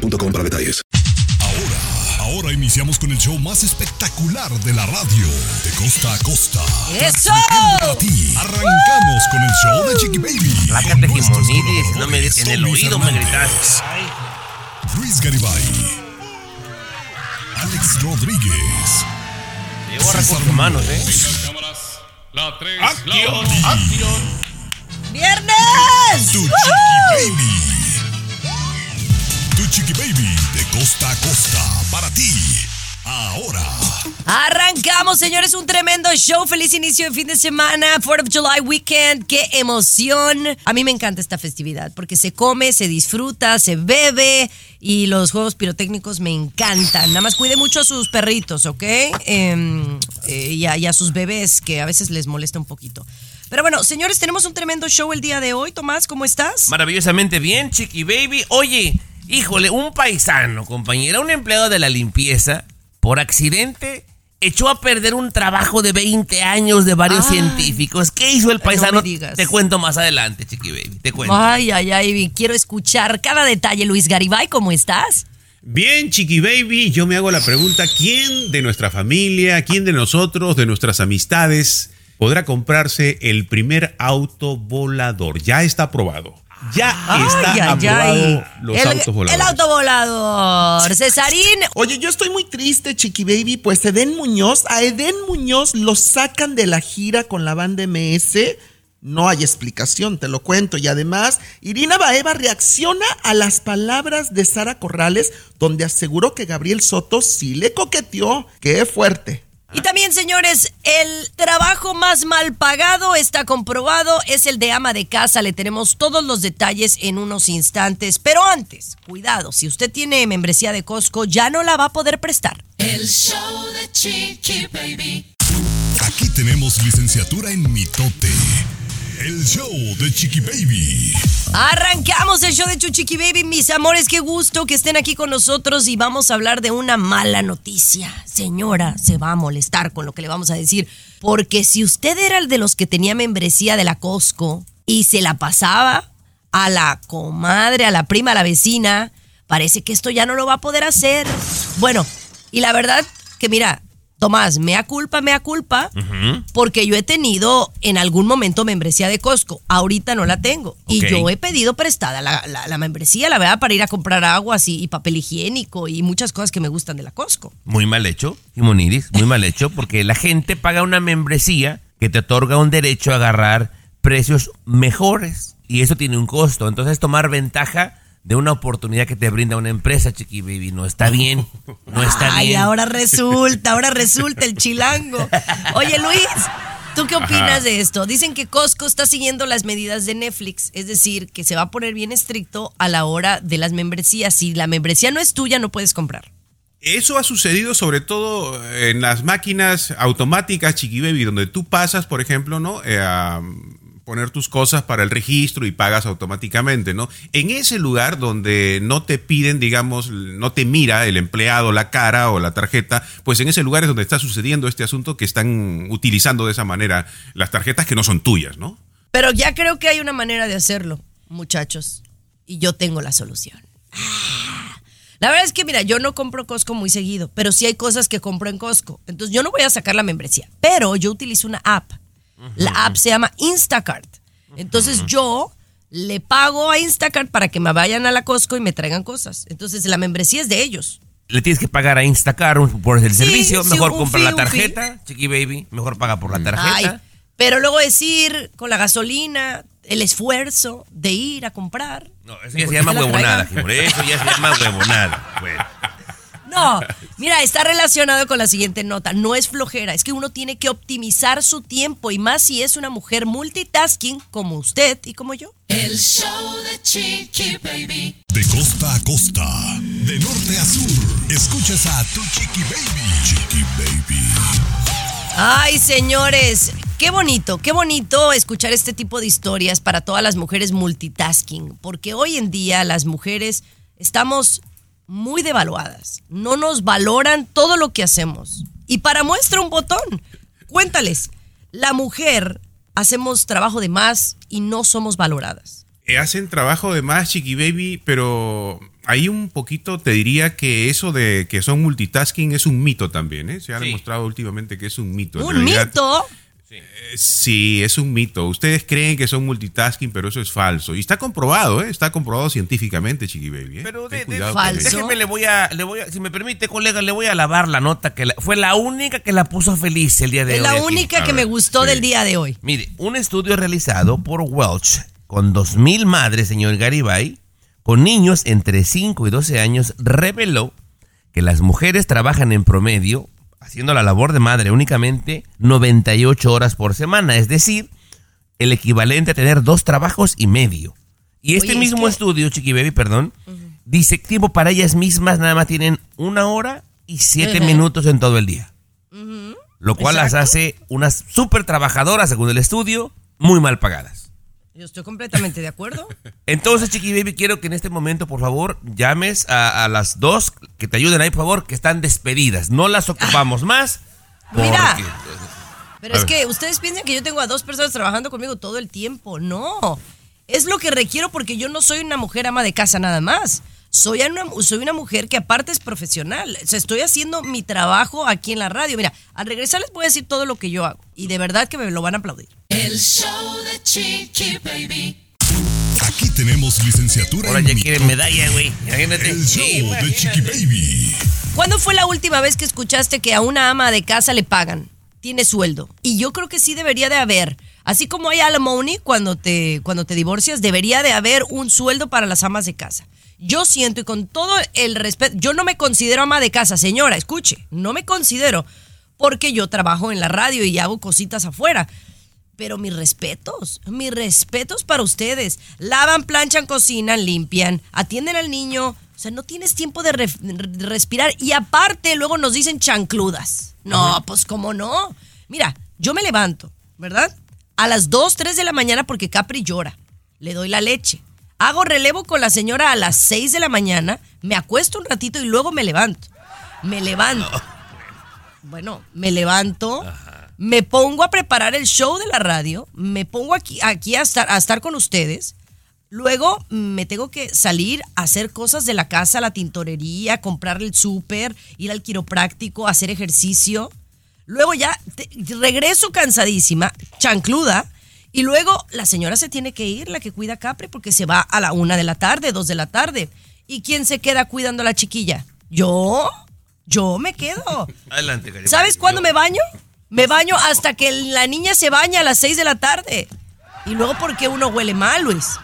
boostmobile.com para detalles. Ahora, ahora iniciamos con el show más espectacular de la radio, de costa a costa. ¡Eso! Para ti, arrancamos con el show de Chiqui Baby. Nuestros Jimonidis, no me en el oído me Fernández, gritas. Luis Garibay. Alex Rodríguez. Llevo a recursos humanos, ¿eh? La 3, ¡Acción! la ¡Acción! ¡Viernes! Tu. Chiqui Baby. Tu Chiqui Baby de costa a costa para ti. Ahora. Arrancamos, señores, un tremendo show. Feliz inicio de fin de semana, 4th of July weekend. ¡Qué emoción! A mí me encanta esta festividad porque se come, se disfruta, se bebe y los juegos pirotécnicos me encantan. Nada más cuide mucho a sus perritos, ¿ok? Em, eh, y a sus bebés que a veces les molesta un poquito. Pero bueno, señores, tenemos un tremendo show el día de hoy. Tomás, ¿cómo estás? Maravillosamente bien, Chiqui Baby. Oye, híjole, un paisano, compañera, un empleado de la limpieza, por accidente, echó a perder un trabajo de 20 años de varios Ay. científicos. ¿Qué hizo el No paisano? me digas. Te cuento más adelante, Chiqui Baby. Te cuento. Ay, ay, ay, quiero escuchar cada detalle. Luis Garibay, ¿cómo estás? Bien, Chiqui Baby, yo me hago la pregunta, ¿quién de nuestra familia, quién de nosotros, de nuestras amistades, podrá comprarse el primer auto volador? Ya está aprobado. Ya está ay, aprobado ay. los el, autos voladores. El auto volador. Cesarín, Oye, yo estoy muy triste, Chiqui Baby, pues Eden Muñoz, a Eden Muñoz lo sacan de la gira con la banda MS. No hay explicación, te lo cuento. Y además, Irina Baeva reacciona a las palabras de Sara Corrales, donde aseguró que Gabriel Soto sí le coqueteó. ¡Qué fuerte! Y también, señores, el trabajo más mal pagado está comprobado, es el de ama de casa. Le tenemos todos los detalles en unos instantes. Pero antes, cuidado, si usted tiene membresía de Costco, ya no la va a poder prestar. El show de Chiqui Baby. Aquí tenemos licenciatura en mitote. El show de Chiqui Baby. Arrancamos el show de Chuchiqui Baby, mis amores, qué gusto que estén aquí con nosotros y vamos a hablar de una mala noticia. Señora, se va a molestar con lo que le vamos a decir, porque si usted era el de los que tenía membresía de la Costco y se la pasaba a la comadre, a la prima, a la vecina, parece que esto ya no lo va a poder hacer. Bueno, y la verdad que mira, Tomás, mea culpa, mea culpa, porque yo he tenido en algún momento membresía de Costco. Ahorita no la tengo. Y yo he pedido prestada la, la- la membresía, la verdad, para ir a comprar aguas y, y papel higiénico y muchas cosas que me gustan de la Costco. Muy mal hecho, Jimonidis, muy mal hecho, porque la gente paga una membresía que te otorga un derecho a agarrar precios mejores. Y eso tiene un costo. Entonces, tomar ventaja de una oportunidad que te brinda una empresa, Chiqui Baby, no está bien. No está Ay, bien. ahora resulta, ahora resulta el chilango. Oye, Luis, ¿tú qué opinas de esto? Dicen que Costco está siguiendo las medidas de Netflix, es decir, que se va a poner bien estricto a la hora de las membresías. Si la membresía no es tuya, no puedes comprar. Eso ha sucedido sobre todo en las máquinas automáticas, Chiqui Baby, donde tú pasas, por ejemplo, ¿no? Eh, a poner tus cosas para el registro y pagas automáticamente, ¿no? En ese lugar donde no te piden, digamos, no te mira el empleado la cara o la tarjeta, pues en ese lugar es donde está sucediendo este asunto que están utilizando de esa manera las tarjetas que no son tuyas, ¿no? Pero ya creo que hay una manera de hacerlo, muchachos. Y yo tengo la solución. Ah. La verdad es que, mira, yo no compro Costco muy seguido, pero sí hay cosas que compro en Costco. Entonces yo no voy a sacar la membresía, pero yo utilizo una app. La app se llama Instacart. Entonces yo le pago a Instacart para que me vayan a la Costco y me traigan cosas. Entonces la membresía es de ellos. Le tienes que pagar a Instacar un- por el Sí, servicio. sí, Mejor compra fee, la tarjeta, Chiqui Baby. Mejor paga por la tarjeta. Ay, pero luego decir con la gasolina, el esfuerzo de ir a comprar. No, eso ya se ¿Por qué llama huevonada. Eso ya se llama huevonada. Bueno. No, Mira, está relacionado con la siguiente nota. No es flojera, es que uno tiene que optimizar su tiempo y más si es una mujer multitasking como usted y como yo. El show de Chiqui Baby. De costa a costa, de norte a sur, escuchas a tu chiqui baby. Chiqui baby. Ay, señores, qué bonito, qué bonito escuchar este tipo de historias para todas las mujeres multitasking, porque hoy en día las mujeres estamos muy devaluadas, no nos valoran todo lo que hacemos. Y para muestra un botón, cuéntales, la mujer hacemos trabajo de más y no somos valoradas. Eh, hacen trabajo de más, Chiqui Baby, pero ahí un poquito te diría que eso de que son multitasking es un mito también, ¿eh? Se ha Sí. demostrado últimamente que es un mito. En Un realidad, mito. Eh, Sí, es un mito. Ustedes creen que son multitasking, pero eso es falso. Y está comprobado, ¿eh? Está comprobado científicamente, Chiqui Baby. ¿eh? Pero Ten de, de- Falso. déjeme, le voy a, le voy a, si me permite, colega, le voy a lavar la nota que la- fue la única que la puso feliz el día de Es hoy. la única que me gustó sí. del día de hoy. Mire, un estudio realizado por Welch con 2.000 madres, señor Garibay, con niños entre 5 y 12 años, reveló que las mujeres trabajan en promedio, haciendo la labor de madre únicamente 98 horas por semana, es decir, el equivalente a tener dos trabajos y medio. Y este Oye, es mismo que- estudio, Chiqui Baby, perdón, dice que tiempo para ellas mismas nada más tienen una hora y siete minutos en todo el día. Lo cual las hace unas súper trabajadoras, según el estudio, muy mal pagadas. Yo estoy completamente de acuerdo. Entonces, Chiqui Baby, quiero que en este momento, por favor, llames a, a las dos que te ayuden ahí, por favor, que están despedidas. No las ocupamos más. Mira. Pero A es ver. que ustedes piensan que yo tengo a dos personas trabajando conmigo todo el tiempo. No. Es lo que requiero porque yo no soy una mujer ama de casa nada más. Soy una, soy una mujer que aparte es profesional. O sea, estoy haciendo mi trabajo aquí en la radio. Mira, al regresar les voy a decir todo lo que yo hago. Y de verdad que me lo van a aplaudir. El show de Chiqui Baby. Aquí tenemos licenciatura Ahora ya quieren medalla, güey. Imagínate. El show Sí, de. Chiqui Baby. ¿Cuándo fue la última vez que escuchaste que a una ama de casa le pagan? Tiene sueldo. Y yo creo que sí debería de haber. Así como hay alimony cuando te, cuando te divorcias, debería de haber un sueldo para las amas de casa. Yo siento y con todo el respeto, yo no me considero ama de casa, señora, escuche, no me considero porque yo trabajo en la radio y hago cositas afuera. Pero mis respetos, mis respetos para ustedes. Lavan, planchan, cocinan, limpian, atienden al niño. O sea, no tienes tiempo de, re- de respirar. Y aparte, luego nos dicen chancludas. No, pues cómo no. Mira, yo me levanto, ¿verdad? A las 2, 3 de la mañana porque Capri llora. Le doy la leche. Hago relevo con la señora a las 6 de la mañana. Me acuesto un ratito y luego me levanto. Me levanto. Bueno, me levanto, me pongo a preparar el show de la radio, me pongo aquí, aquí a, estar, a estar con ustedes. Luego me tengo que salir a hacer cosas de la casa, la tintorería, comprar el súper, ir al quiropráctico, hacer ejercicio. Luego ya te- regreso cansadísima, chancluda, y luego la señora se tiene que ir, la que cuida a Capri, porque se va a la una de la tarde, dos de la tarde. ¿Y quién se queda cuidando a la chiquilla? ¿Yo? Yo me quedo. Adelante. ¿Sabes cuándo me baño? Me baño hasta que la niña se baña a las 6 de la tarde. Y luego porque uno huele mal, Luis.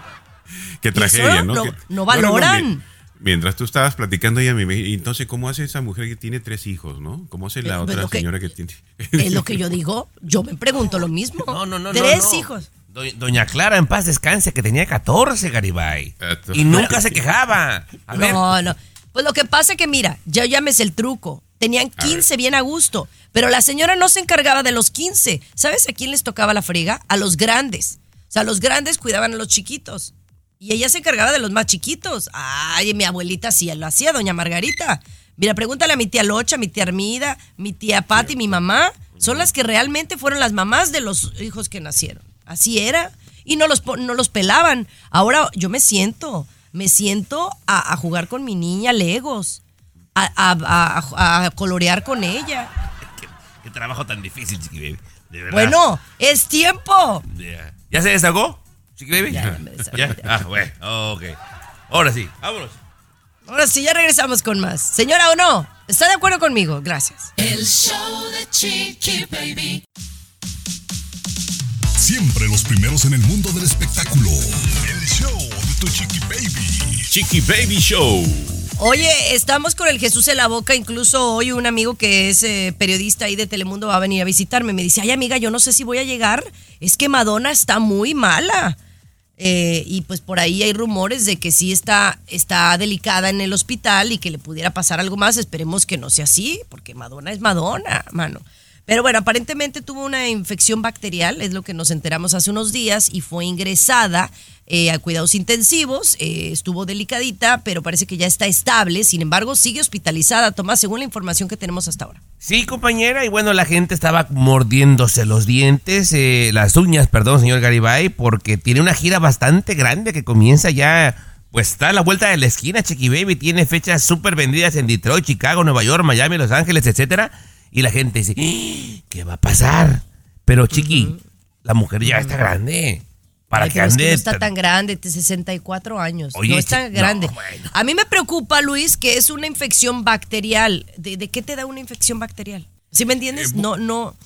Qué tragedia, ¿no? no- Que- no valoran. Mientras tú estabas platicando ella, me, me- entonces, ¿cómo hace esa mujer que tiene tres hijos, no? ¿Cómo hace Eh, la pues otra que- señora que tiene? Es lo que yo digo. Yo me pregunto lo mismo. No, no, no. no, Tres no. hijos. Do- Doña Clara, en paz descanse, que tenía 14, Garibay. Y nunca se quejaba. A ver, No, no. Pues lo que pasa que mira, ya llames el truco. Tenían 15 bien a gusto, pero la señora no se encargaba de los 15. ¿Sabes a quién les tocaba la frega? A los grandes. O sea, los grandes cuidaban a los chiquitos. Y ella se encargaba de los más chiquitos. Ay, mi abuelita sí lo hacía, doña Margarita. Mira, pregúntale a mi tía Locha, mi tía Armida, mi tía Patti, mi mamá. Son las que realmente fueron las mamás de los hijos que nacieron. Así era. Y no los, no los pelaban. Ahora yo me siento, me siento a, a jugar con mi niña Legos, a, a- a- a colorear con ella. qué, qué trabajo tan difícil, Chiqui Baby. De verdad. Bueno, es tiempo. Ya, ¿Ya se desahogó, Chiqui Baby? Ya, ya me desahogué, ¿Ya? ya. Ah, bueno, ok. Ahora sí, vámonos. Ahora sí, ya regresamos con más. Señora o no, ¿está de acuerdo conmigo? Gracias. El show de Chiqui Baby. Siempre los primeros en el mundo del espectáculo. El show de tu Chiqui Baby. Chiqui Baby Show. Oye, estamos con el Jesús en la boca. Incluso hoy un amigo que es eh, periodista ahí de Telemundo va a venir a visitarme. Me dice, ay amiga, yo no sé si voy a llegar. Es que Madonna está muy mala. Eh, y pues por ahí hay rumores de que sí está, está delicada en el hospital y que le pudiera pasar algo más. Esperemos que no sea así, porque Madonna es Madonna, mano. Pero bueno, aparentemente tuvo una infección bacterial, es lo que nos enteramos hace unos días, y fue ingresada eh, a cuidados intensivos. eh, estuvo delicadita, pero parece que ya está estable. Sin embargo, sigue hospitalizada, Tomás, según la información que tenemos hasta ahora. Sí, compañera, y bueno, la gente estaba mordiéndose los dientes, eh, las uñas, perdón, señor Garibay, porque tiene una gira bastante grande que comienza ya, pues está a la vuelta de la esquina, Chiqui Baby, tiene fechas súper vendidas en Detroit, Chicago, Nueva York, Miami, Los Ángeles, etcétera, y la gente dice, "¡Ah! ¿qué va a pasar? Pero Chiqui, la mujer ya está grande, para Ay, que pero es que ande... no está tan grande, de 64 años. Oye, no está grande. no, bueno. A mí me preocupa, Luis, que es una infección bacterial. ¿De, de qué te da una infección bacterial? ¿Sí me entiendes? Eh, no, no,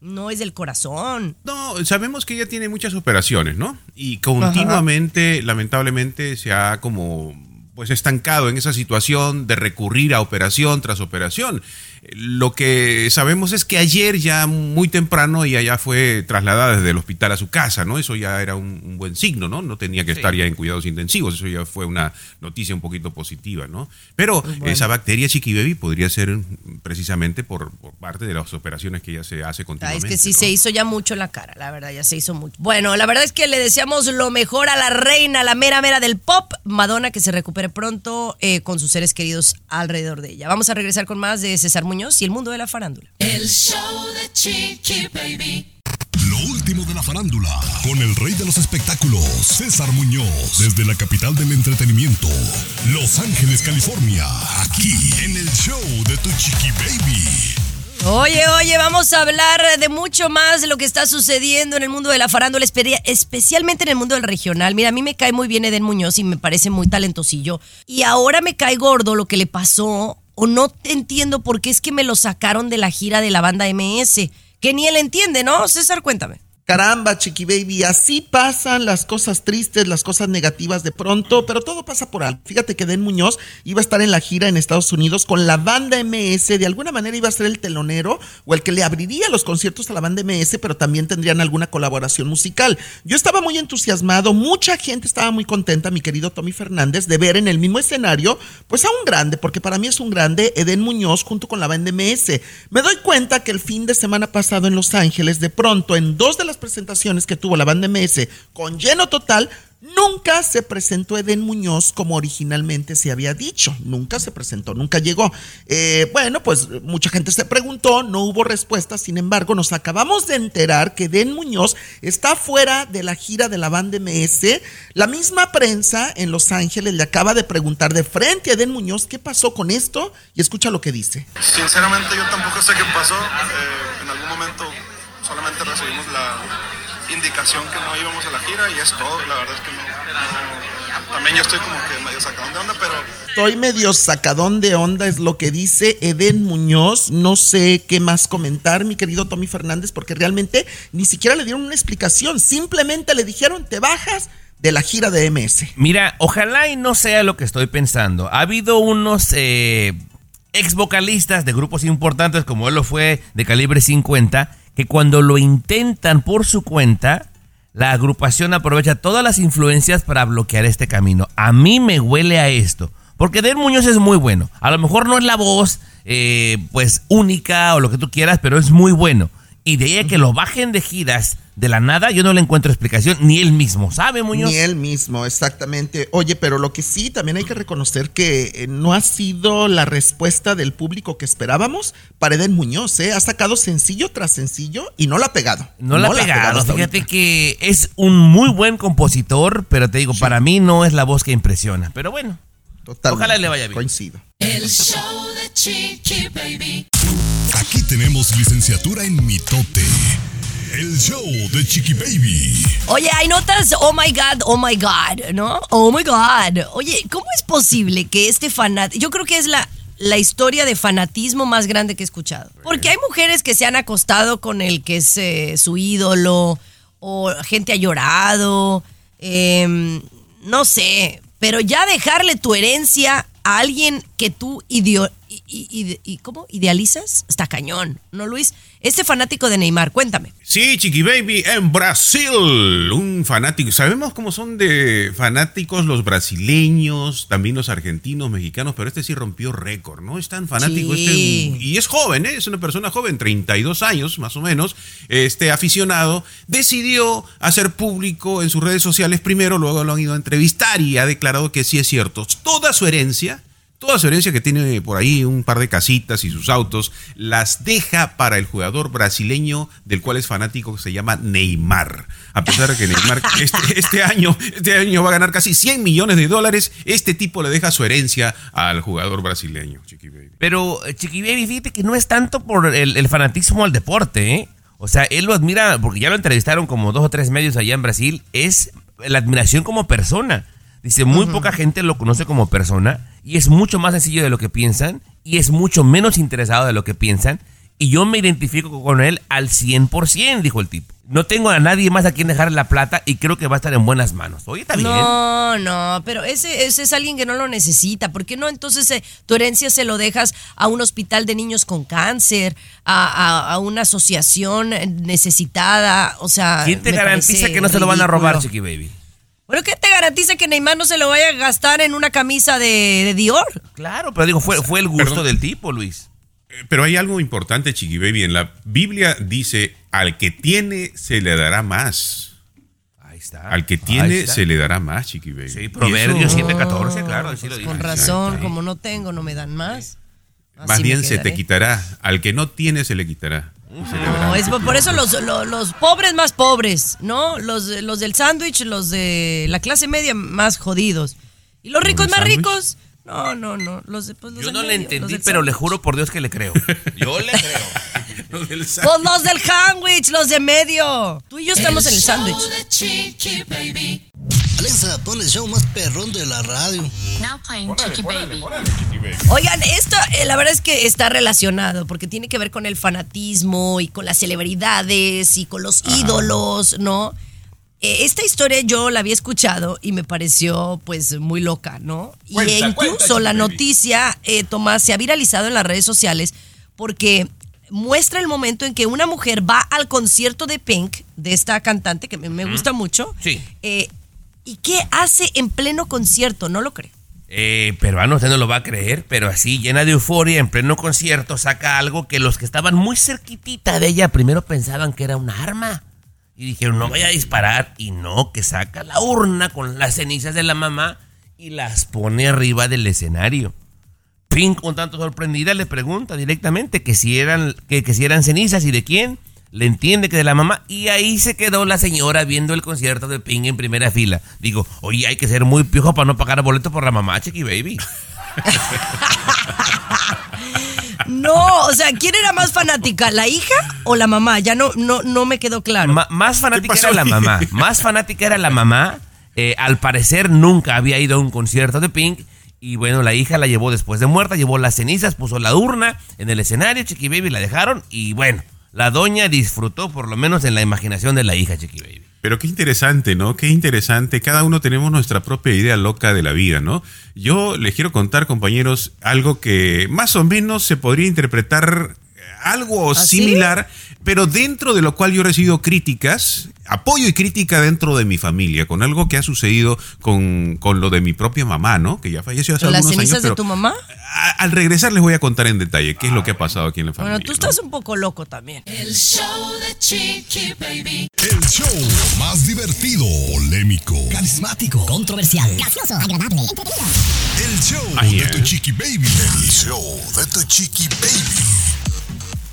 no es del corazón. No, sabemos que ella tiene muchas operaciones, ¿no? Y continuamente, lamentablemente, se ha como pues estancado en esa situación de recurrir a operación tras operación. Lo que sabemos es que ayer ya muy temprano ella ya fue trasladada desde el hospital a su casa, ¿no? Eso ya era un, un buen signo, ¿no? No tenía que estar ya en cuidados intensivos, eso ya fue una noticia un poquito positiva, ¿no? Pero esa bacteria Chiqui Baby podría ser precisamente por, por parte de las operaciones que ella se hace Ah, continuamente. es que sí ¿no? se hizo ya mucho en la cara, la verdad, ya se hizo mucho. Bueno, la verdad es que le deseamos lo mejor a la reina, la mera mera del pop, Madonna, que se recupere pronto eh, con sus seres queridos alrededor de ella. Vamos a regresar con más de César Muñoz y el mundo de la farándula. El show de Chiqui Baby. Lo último de la farándula, con el rey de los espectáculos, César Muñoz, desde la capital del entretenimiento, Los Ángeles, California, aquí en el show de Tu Chiqui Baby. Oye, oye, vamos a hablar de mucho más de lo que está sucediendo en el mundo de la farándula, espe- especialmente en el mundo del regional. Mira, a mí me cae muy bien Eden Muñoz y me parece muy talentosillo. Y ahora me cae gordo lo que le pasó, o no entiendo por qué es que me lo sacaron de la gira de la banda MS. Que ni él entiende, ¿no? César, cuéntame. Caramba, Chiqui Baby, así pasan las cosas tristes, las cosas negativas de pronto, pero todo pasa por algo. Fíjate que Den Muñoz iba a estar en la gira en Estados Unidos con la banda MS, de alguna manera iba a ser el telonero o el que le abriría los conciertos a la banda MS, pero también tendrían alguna colaboración musical. Yo estaba muy entusiasmado, mucha gente estaba muy contenta, mi querido Tommy Fernández, de ver en el mismo escenario, pues a un grande, porque para mí es un grande, Eden Muñoz junto con la banda MS. Me doy cuenta que el fin de semana pasado en Los Ángeles, de pronto, en dos de las presentaciones que tuvo la banda MS con lleno total, nunca se presentó Eden Muñoz como originalmente se había dicho. Nunca se presentó, nunca llegó. Eh, bueno, pues mucha gente se preguntó, no hubo respuesta. Sin embargo, nos acabamos de enterar que Eden Muñoz está fuera de la gira de la banda MS. La misma prensa en Los Ángeles le acaba de preguntar de frente a Eden Muñoz qué pasó con esto y escucha lo que dice. Sinceramente yo tampoco sé qué pasó. Eh, en algún momento solamente recibimos la indicación que no íbamos a la gira y es todo. La verdad es que no, no- también yo estoy como que medio sacado de onda, pero Estoy medio sacadón de onda, es lo que dice Eden Muñoz. No sé qué más comentar, mi querido Tommy Fernández, porque realmente ni siquiera le dieron una explicación. Simplemente le dijeron, te bajas de la gira de MS. Mira, ojalá y no sea lo que estoy pensando. Ha habido unos eh, ex vocalistas de grupos importantes, como él lo fue de calibre 50, que cuando lo intentan por su cuenta, la agrupación aprovecha todas las influencias para bloquear este camino. A mí me huele a esto. Porque Den Muñoz es muy bueno. A lo mejor no es la voz, eh, pues, única o lo que tú quieras, pero es muy bueno. Y de ahí que lo bajen de giras de la nada, yo no le encuentro explicación, ni él mismo, ¿sabe, Muñoz? Ni él mismo, exactamente. Oye, pero lo que sí, también hay que reconocer que eh, no ha sido la respuesta del público que esperábamos para Eden Muñoz, ¿eh? Ha sacado sencillo tras sencillo y no la ha pegado. No la ha pegado. Fíjate ahorita. que es un muy buen compositor, pero te digo, para mí no es la voz que impresiona. Pero bueno, Totalmente, ojalá le vaya bien. Coincido. El show de Chiqui Baby. Aquí tenemos licenciatura en mitote. El show de Chiqui Baby. Oye, hay notas, oh my God, oh my God, ¿no? Oh my God. Oye, ¿cómo es posible que este fanat... Yo creo que es la, la historia de fanatismo más grande que he escuchado. Porque hay mujeres que se han acostado con el que es eh, su ídolo, o gente ha llorado, em, no sé, pero ya dejarle tu herencia a alguien que tú i- i- i- ¿cómo? idealizas, está cañón, ¿no, Luis? Este fanático de Neymar, cuéntame. Sí, Chiqui Baby, en Brasil, un fanático. Sabemos cómo son de fanáticos los brasileños, también los argentinos, mexicanos, pero este sí rompió récord, ¿no? Es tan fanático Sí. este. Y es joven, ¿eh? Es una persona joven, 32 años más o menos. Este aficionado decidió hacer público en sus redes sociales primero, luego lo han ido a entrevistar y ha declarado que sí es cierto. Toda su herencia Toda su herencia que tiene por ahí un par de casitas y sus autos, las deja para el jugador brasileño del cual es fanático que se llama Neymar. A pesar de que Neymar este, este año, este año va a ganar casi 100 millones de dólares, este tipo le deja su herencia al jugador brasileño, Chiqui Baby. Pero eh, Chiqui Baby, fíjate que no es tanto por el, el fanatismo al deporte, ¿eh? O sea, él lo admira, porque ya lo entrevistaron como dos o tres medios allá en Brasil, es la admiración como persona. Dice, muy poca gente lo conoce como persona y es mucho más sencillo de lo que piensan y es mucho menos interesado de lo que piensan y yo me identifico con él al 100%, dijo el tipo. No tengo a nadie más a quien dejar la plata y creo que va a estar en buenas manos. Oye, está bien. No, no, pero ese, ese es alguien que no lo necesita. ¿Por qué no entonces eh, tu herencia se lo dejas a un hospital de niños con cáncer, a, a- a una asociación necesitada? O sea, ¿Quién te garantiza que no se lo van a robar. Chiqui Baby? ¿Pero qué te garantiza que Neymar no se lo vaya a gastar en una camisa de, de Dior? Claro, pero digo, fue, fue el gusto Perdón. del tipo, Luis. Eh, Pero hay algo importante, Chiqui Baby. En la Biblia dice, al que tiene se le dará más. Ahí está. Al que tiene se le dará más, Chiqui Baby. Sí, Proverbios eso- 7:14, claro, así lo dice. Con razón, como no tengo, no me dan más. Más bien se te quitará. Al que no tiene se le quitará. Le dará. No, es por, por eso los, los, los pobres más pobres, ¿no? Los, los del sándwich, los de la clase media más jodidos. Y los ricos más ricos, no, no, no. Los, de- pues, los Yo no le medio, los entendí, pero le juro por Dios que le creo. Yo le creo. Del Pues los del sándwich, los de medio. Tú y yo estamos en el sándwich. Alexa, pon el show más perrón de la radio. Now playing Chiqui Baby. Oigan, esto eh, la verdad es que está relacionado porque tiene que ver con el fanatismo y con las celebridades y con los ídolos, ¿no? Eh, esta historia yo la había escuchado y me pareció pues muy loca, ¿no? y Cuenta, incluso cuenta, la noticia, eh, Tomás, se ha viralizado en las redes sociales porque muestra el momento en que una mujer va al concierto de Pink, de esta cantante que me, gusta mucho, Sí. eh, y qué hace en pleno concierto, no lo creo. Eh, peruano, usted no lo va a creer, pero así, llena de euforia, en pleno concierto, saca algo que los que estaban muy cerquitita de ella primero pensaban que era un arma. Y dijeron, no vaya a disparar. Y no, que saca la urna con las cenizas de la mamá y las pone arriba del escenario. Pink, con tanto sorprendida, le pregunta directamente que si eran, que, que si eran cenizas y de quién. Le entiende que de la mamá. Y ahí se quedó la señora viendo el concierto de Pink en primera fila. Digo, oye, hay que ser muy piojo para no pagar boleto por la mamá, Chiqui Baby. No, o sea, ¿quién era más fanática, la hija o la mamá? Ya no, no, no me quedó claro. Ma- más fanática era la mamá. Más fanática era la mamá. Eh, al parecer nunca había ido a un concierto de Pink. Y bueno, la hija la llevó después de muerta, llevó las cenizas, puso la urna en el escenario, Chiqui Baby la dejaron. Y bueno, la doña disfrutó por lo menos en la imaginación de la hija, Chiqui Baby. Pero qué interesante, ¿no? Qué interesante. Cada uno tenemos nuestra propia idea loca de la vida, ¿no? Yo les quiero contar, compañeros, algo que más o menos se podría interpretar algo ¿Ah, sí? similar, pero dentro de lo cual yo he recibido críticas, apoyo y crítica dentro de mi familia, con algo que ha sucedido con, con lo de mi propia mamá, ¿no? Que ya falleció hace ¿Las algunos cenizas años. de pero tu mamá? a- al regresar les voy a contar en detalle qué es lo que ha pasado aquí en la familia. Bueno, tú ¿no? estás un poco loco también. El show de Chiqui Baby. El show más divertido, polémico, Carismático, controversial, gracioso, agradable, entretenido. el show Ahí de es. tu chiqui baby. El show de tu chiqui baby.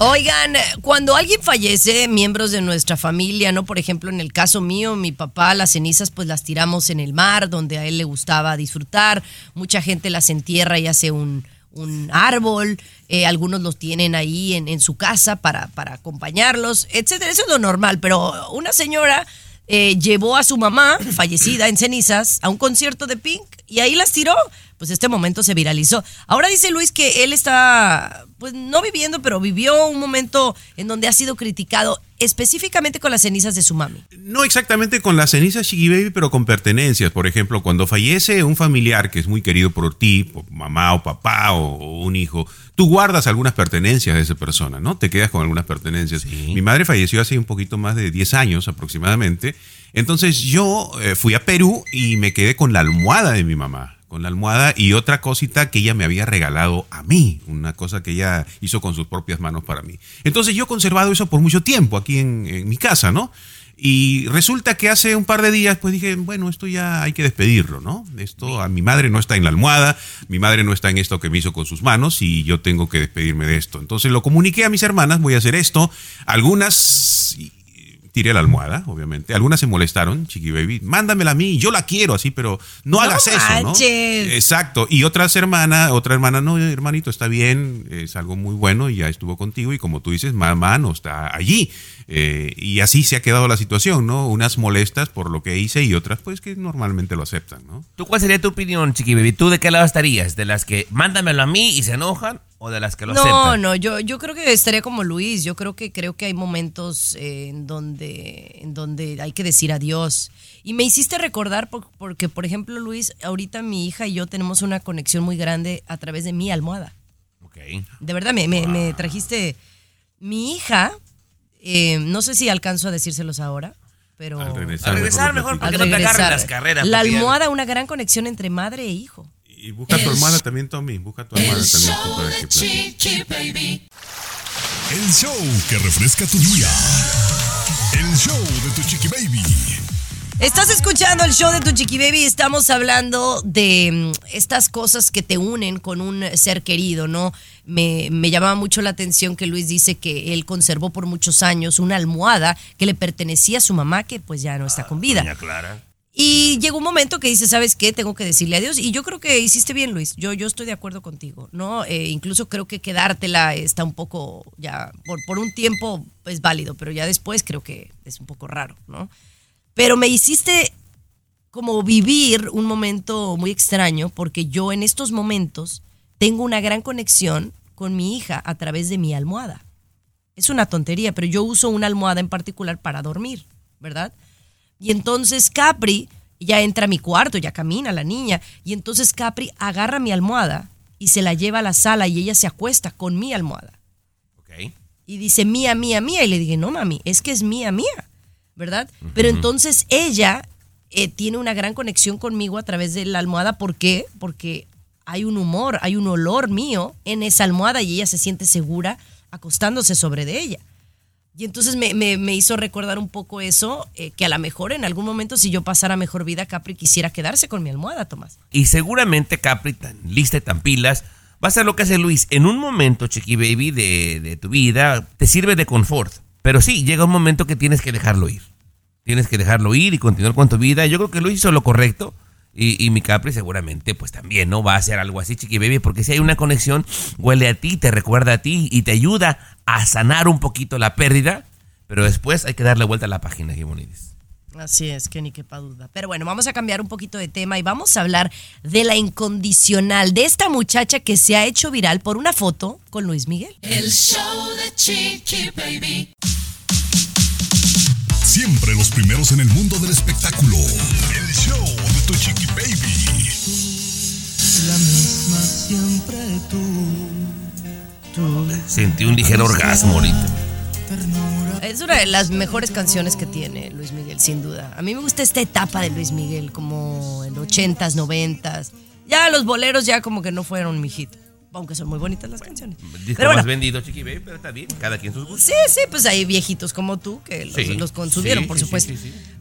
Oigan, cuando alguien fallece, miembros de nuestra familia, ¿no? Por ejemplo, en el caso mío, mi papá, las cenizas pues las tiramos en el mar, donde a él le gustaba disfrutar. Mucha gente las entierra y hace un, un árbol. eh, algunos los tienen ahí en, en su casa para, para acompañarlos, etcétera. Eso es lo normal, pero una señora eh, llevó a su mamá, fallecida en cenizas, a un concierto de Pink y ahí las tiró pues este momento se viralizó. Ahora dice Luis que él está, pues no viviendo, pero vivió un momento en donde ha sido criticado específicamente con las cenizas de su mami. No exactamente con las cenizas Chiqui Baby, pero con pertenencias. Por ejemplo, cuando fallece un familiar que es muy querido por ti, por mamá o papá o, o un hijo, tú guardas algunas pertenencias de esa persona, ¿no? Te quedas con algunas pertenencias. Mi madre falleció hace un poquito más de 10 años aproximadamente. Entonces yo eh, fui a Perú y me quedé con la almohada de mi mamá con la almohada y otra cosita que ella me había regalado a mí, una cosa que ella hizo con sus propias manos para mí. Entonces yo he conservado eso por mucho tiempo aquí en, en mi casa, ¿no? Y resulta que hace un par de días, pues dije, bueno, esto ya hay que despedirlo, ¿no? Esto a mi madre no está en la almohada, mi madre no está en esto que me hizo con sus manos y yo tengo que despedirme de esto. Entonces lo comuniqué a mis hermanas, voy a hacer esto. Algunas tiré la almohada, obviamente. Algunas se molestaron, Chiqui Baby, mándamela a mí, yo la quiero así, pero no, No hagas eso, ¿no? Exacto. Y otras hermanas, otra hermana, no, hermanito, está bien, es algo muy bueno y ya estuvo contigo y como tú dices, mamá no está allí. Eh, y así se ha quedado la situación, ¿no? Unas molestas por lo que hice y otras pues que normalmente lo aceptan, ¿no? ¿Tú cuál sería tu opinión, Chiqui Baby? ¿Tú de qué lado estarías? ¿De las que mándamelo a mí y se enojan o de las que lo No, aceptan? no, yo, yo creo que estaría como Luis. Yo creo que creo que hay momentos eh, en donde en donde hay que decir adiós. Y me hiciste recordar por- porque, por ejemplo, Luis, ahorita mi hija y yo tenemos una conexión muy grande a través de mi almohada. Ok. De verdad, me, me- me trajiste. Mi hija, eh, no sé si alcanzo a decírselos ahora, pero. Al regresar, Al regresar mejor, lo para que al no te agarren las carreras. La porque almohada, una gran conexión entre madre e hijo. Y busca tu hermana también, Tommy, busca tu hermana El también show para de que platique. Chiqui Baby. El show que refresca tu día. El show de tu chiqui baby. Estás escuchando el show de tu chiqui baby. Estamos hablando de mm, estas cosas que te unen con un ser querido, ¿no? Me, me llamaba mucho la atención que Luis dice que él conservó por muchos años una almohada que le pertenecía a su mamá, que pues ya no está con vida. Doña Clara. Y llegó un momento que dice, ¿sabes qué? Tengo que decirle adiós. Y yo creo que hiciste bien, Luis. Yo, yo estoy de acuerdo contigo, ¿no? Eh, incluso creo que quedártela está un poco, ya, por, por un tiempo es válido, pero ya después creo que es un poco raro, ¿no? Pero me hiciste como vivir un momento muy extraño porque yo en estos momentos tengo una gran conexión con mi hija a través de mi almohada. Es una tontería, pero yo uso una almohada en particular para dormir, ¿verdad? Y entonces Capri ya entra a mi cuarto, ya camina la niña, y entonces Capri agarra mi almohada y se la lleva a la sala y ella se acuesta con mi almohada. Ok. Y dice mía, mía, mía. Y le dije, no, mami, es que es mía, mía, ¿verdad? Pero entonces ella eh, tiene una gran conexión conmigo a través de la almohada. ¿Por qué? Porque hay un humor, hay un olor mío en esa almohada y ella se siente segura acostándose sobre de ella. Y entonces me, me- me hizo recordar un poco eso, eh, que a lo mejor en algún momento si yo pasara mejor vida, Capri quisiera quedarse con mi almohada, Tomás. Y seguramente Capri, tan lista y tan pilas, va a hacer lo que hace Luis. En un momento, Chiqui Baby, de, de tu vida, te sirve de confort. Pero sí, llega un momento que tienes que dejarlo ir. Tienes que dejarlo ir y continuar con tu vida. Yo creo que Luis hizo lo correcto. Y, y mi Capri seguramente, pues también, ¿no? Va a hacer algo así, Chiqui Baby, porque si hay una conexión, huele a ti, te recuerda a ti y te ayuda a sanar un poquito la pérdida. Pero después hay que darle vuelta a la página, Gibonides. Así es, que ni quepa duda. Pero bueno, vamos a cambiar un poquito de tema y vamos a hablar de la incondicional, de esta muchacha que se ha hecho viral por una foto con Luis Miguel. El show de Chiqui Baby. Siempre los primeros en el mundo del espectáculo. El show tu chiqui baby. Sentí un ligero orgasmo ahorita. Es una de las mejores canciones que tiene Luis Miguel, sin duda. A mí me gusta esta etapa de Luis Miguel, como en 80s, 90s. Ya los boleros ya como que no fueron mi hit, aunque son muy bonitas las canciones. Disco Pero bueno, más vendido, Chiqui Baby, pero está bien. Cada quien sus gustos. Sí, sí, pues hay viejitos como tú que los, Sí, los consumieron, sí, por sí, supuesto.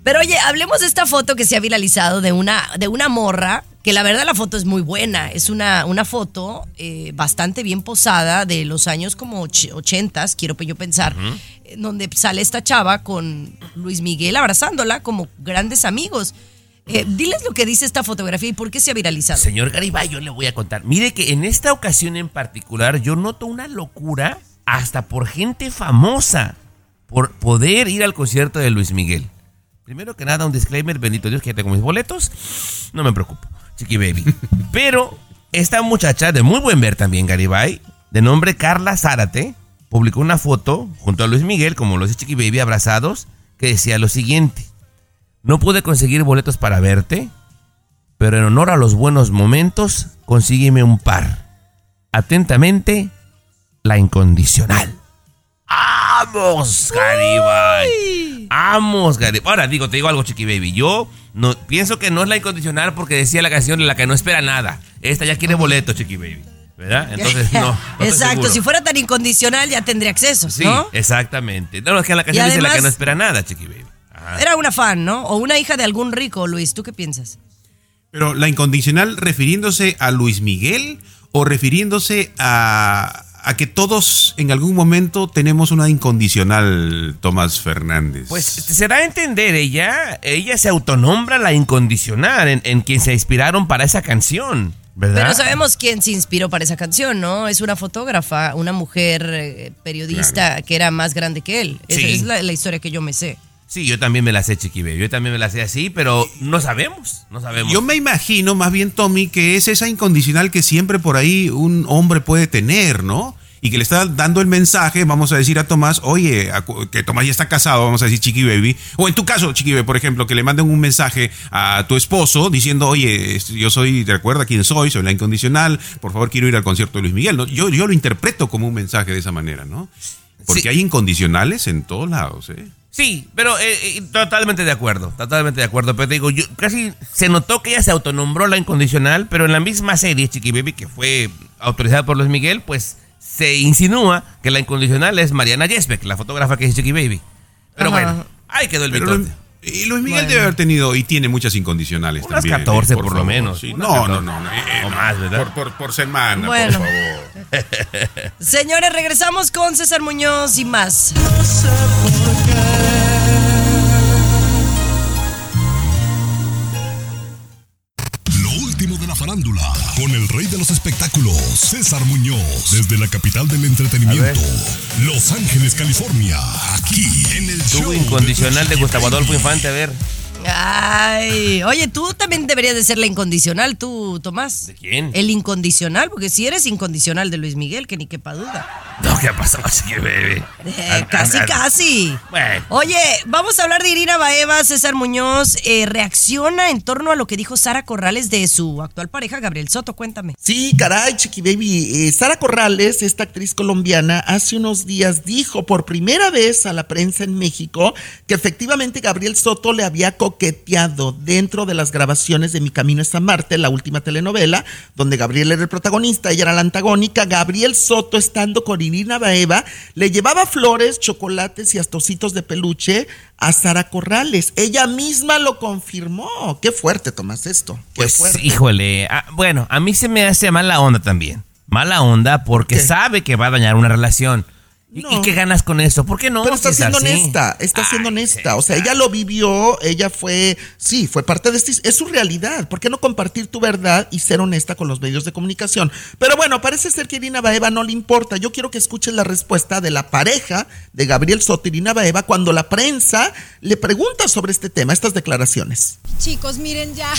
Pero oye, hablemos de esta foto que se ha viralizado de una, de una morra, que la verdad la foto es muy buena. Es una, una foto eh, bastante bien posada de los años como och- ochentas, quiero yo pensar, en donde sale esta chava con Luis Miguel abrazándola como grandes amigos. Eh, diles lo que dice esta fotografía y por qué se ha viralizado. Señor Garibay, yo le voy a contar. Mire que en esta ocasión en particular yo noto una locura hasta por gente famosa por poder ir al concierto de Luis Miguel. Primero que nada, un disclaimer, bendito Dios que ya tengo mis boletos. No me preocupo, chiqui baby. Pero esta muchacha de muy buen ver también, Garibay, de nombre Carla Zárate, publicó una foto junto a Luis Miguel, como lo dice Chiqui Baby, abrazados, que decía lo siguiente. No pude conseguir boletos para verte, pero en honor a los buenos momentos, consígueme un par. Atentamente, la incondicional. ¡Vamos, Garibay! ¡Vamos, Garibay! Ahora digo, te digo algo, Chiqui Baby. Yo no, pienso que no es la incondicional porque decía la canción la que no espera nada. Esta ya quiere boleto, Chiqui Baby. ¿Verdad? Entonces, no. Exacto, si fuera tan incondicional ya tendría acceso, Sí, exactamente. No, es que la canción dice la que no espera nada, Chiqui Baby. Ajá. Era una fan, ¿no? O una hija de algún rico, Luis. ¿Tú qué piensas? Pero la incondicional refiriéndose a Luis Miguel o refiriéndose a, a que todos en algún momento tenemos una incondicional Tomás Fernández. Pues se da a entender, ella, ella se autonombra la incondicional en, en quien se inspiraron para esa canción, ¿verdad? Pero sabemos quién se inspiró para esa canción, ¿no? Es una fotógrafa, una mujer eh, periodista que era más grande que él. Esa Sí. es la, la historia que yo me sé. Sí, yo también me la sé, Chiqui Baby. Yo también me la sé así, pero no sabemos, no sabemos. Yo me imagino más bien, Tommy, que es esa incondicional que siempre por ahí un hombre puede tener, ¿no? Y que le está dando el mensaje, vamos a decir a Tomás, oye, que Tomás ya está casado, vamos a decir Chiqui Baby. O en tu caso, Chiqui Baby, por ejemplo, que le manden un mensaje a tu esposo diciendo, oye, yo soy, recuerda quién soy, soy la incondicional, por favor quiero ir al concierto de Luis Miguel. ¿no? Yo, yo lo interpreto como un mensaje de esa manera, ¿no? Porque Sí. hay incondicionales en todos lados, ¿eh? Sí, pero eh, eh, totalmente de acuerdo, totalmente de acuerdo. Pero te digo, yo casi se notó que ella se autonombró la incondicional, pero en la misma serie, Chiqui Baby, que fue autorizada por Luis Miguel, pues se insinúa que la incondicional es Mariana Yesbeck, la fotógrafa que es Chiqui Baby. Pero Ajá. bueno, ahí quedó el Pero mitote. Luis- y Luis Miguel Bueno. debe haber tenido y tiene muchas incondicionales Unas también. 14 eh, por lo menos, Sí, No, 14. no, no. no, eh, O no, más, ¿verdad? Por, por- por semana, Bueno. por favor. Señores, regresamos con César Muñoz y más. Lo último de la farándula, con el rey de los espectáculos, César Muñoz, desde la capital del entretenimiento, Los Ángeles, California, aquí en el show. Incondicional de Gustavo. Adolfo Infante, a ver. Ay, oye, tú también deberías de ser la incondicional, tú, Tomás. ¿De quién? El incondicional, porque si eres incondicional de Luis Miguel, que ni quepa duda. No, ¿qué ha pasado, Chiqui Baby? Eh, Ah, casi, casi. Bueno. Oye, vamos a hablar de Irina Baeva. César Muñoz eh, reacciona en torno a lo que dijo Sara Corrales de su actual pareja, Gabriel Soto. Cuéntame. Sí, caray, Chiqui Baby. Eh, Sara Corrales, esta actriz colombiana, hace unos días dijo por primera vez a la prensa en México que efectivamente Gabriel Soto le había coqueteado dentro de las grabaciones de Mi Camino es a Marte, la última telenovela, donde Gabriel era el protagonista, ella era la antagónica. Gabriel Soto, estando con Irina Baeva, le llevaba flores, chocolates y astositos de peluche a Sara Corrales. Ella misma lo confirmó. Qué fuerte, Tomás, esto. Qué Pues, fuerte. híjole. ah, bueno, a mí se me hace mala onda también. Mala onda porque ¿Qué? sabe que va a dañar una relación. ¿Y, No. y qué ganas con eso? ¿Por qué no? Pero está si es siendo así? honesta, está siendo honesta. O sea, ella lo vivió, ella fue, sí, fue parte de este, es su realidad. ¿Por qué no compartir tu verdad y ser honesta con los medios de comunicación? Pero bueno, parece ser que Irina Baeva no le importa. Yo quiero que escuches la respuesta de la pareja de Gabriel Soto, Irina Baeva, cuando la prensa le pregunta sobre este tema, estas declaraciones. Chicos, miren ya,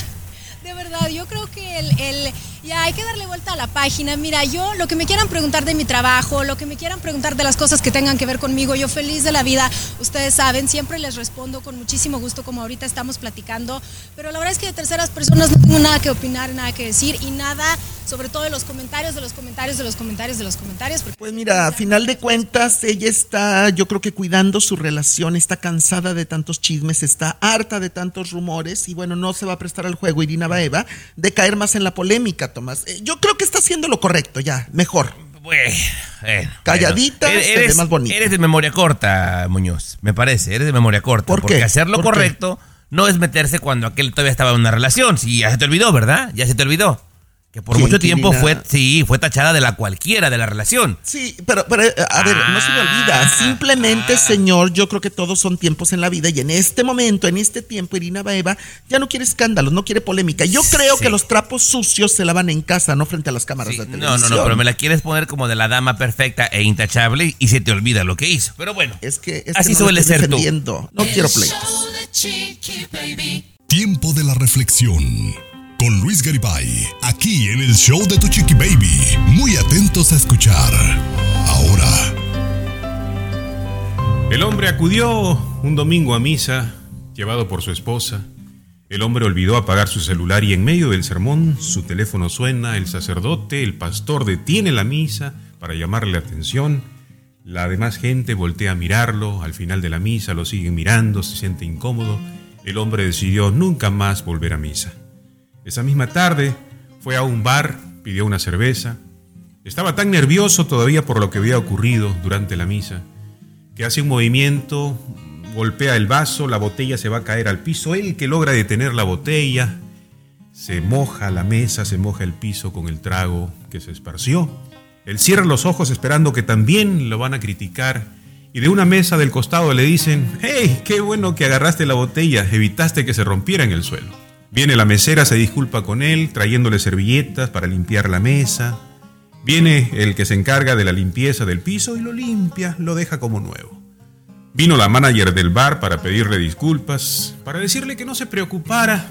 de verdad, yo creo que el, el- ya hay que darle vuelta a la página. Mira, yo lo que me quieran preguntar de mi trabajo, lo que me quieran preguntar de las cosas que tengan que ver conmigo, yo feliz de la vida, ustedes saben, siempre les respondo con muchísimo gusto como ahorita estamos platicando, pero la verdad es que de terceras personas no tengo nada que opinar, nada que decir y nada, sobre todo de los comentarios, de los comentarios, de los comentarios, de los comentarios. porque- Pues mira, a final de cuentas, ella está, yo creo que cuidando su relación, está cansada de tantos chismes, está harta de tantos rumores y bueno, no se va a prestar al juego Irina Baeva de caer más en la polémica, Tomás. Eh, Yo creo que está haciendo lo correcto, ya, mejor. Bueno, bueno, Calladita, bueno. se ve más bonita. Eres de memoria corta, Muñoz, me parece. Eres de memoria corta. ¿Por porque qué? hacer lo ¿Por qué? correcto no es meterse cuando aquel todavía estaba en una relación. Si ya se te olvidó, ¿verdad? Ya se te olvidó. Que por ¿Quién, mucho tiempo Irina? fue, sí, fue tachada de la cualquiera de la relación. Sí, pero, pero eh, a ver, no se me olvida. Ah, Simplemente, señor, yo creo que todos son tiempos en la vida y en este momento, en este tiempo, Irina Baeva ya no quiere escándalos, no quiere polémica. Yo creo Sí. que los trapos sucios se lavan en casa, no frente a las cámaras Sí, de no, televisión. no, no, pero me la quieres poner como de la dama perfecta e intachable y se te olvida lo que hizo. Pero bueno, Es que, es así que no suele ser tú. No quiero pleitos. Tiempo de la reflexión. Con Luis Garibay, aquí en el show de Tu Chiqui Baby. Muy atentos a escuchar. Ahora. El hombre acudió un domingo a misa, llevado por su esposa. El hombre olvidó apagar su celular y en medio del sermón su teléfono suena, el sacerdote, el pastor detiene la misa para llamarle la atención. La demás gente voltea a mirarlo, al final de la misa lo siguen mirando, se siente incómodo. El hombre decidió nunca más volver a misa. Esa misma tarde fue a un bar, pidió una cerveza. Estaba tan nervioso todavía por lo que había ocurrido durante la misa, que hace un movimiento, golpea el vaso, la botella se va a caer al piso, él que logra detener la botella, se moja la mesa, se moja el piso con el trago que se esparció. Él cierra los ojos esperando que también lo van a criticar y de una mesa del costado le dicen, hey, qué bueno que agarraste la botella, evitaste que se rompiera en el suelo. Viene la mesera, se disculpa con él, trayéndole servilletas para limpiar la mesa. Viene el que se encarga de la limpieza del piso y lo limpia, lo deja como nuevo. Vino la manager del bar para pedirle disculpas, para decirle que no se preocupara.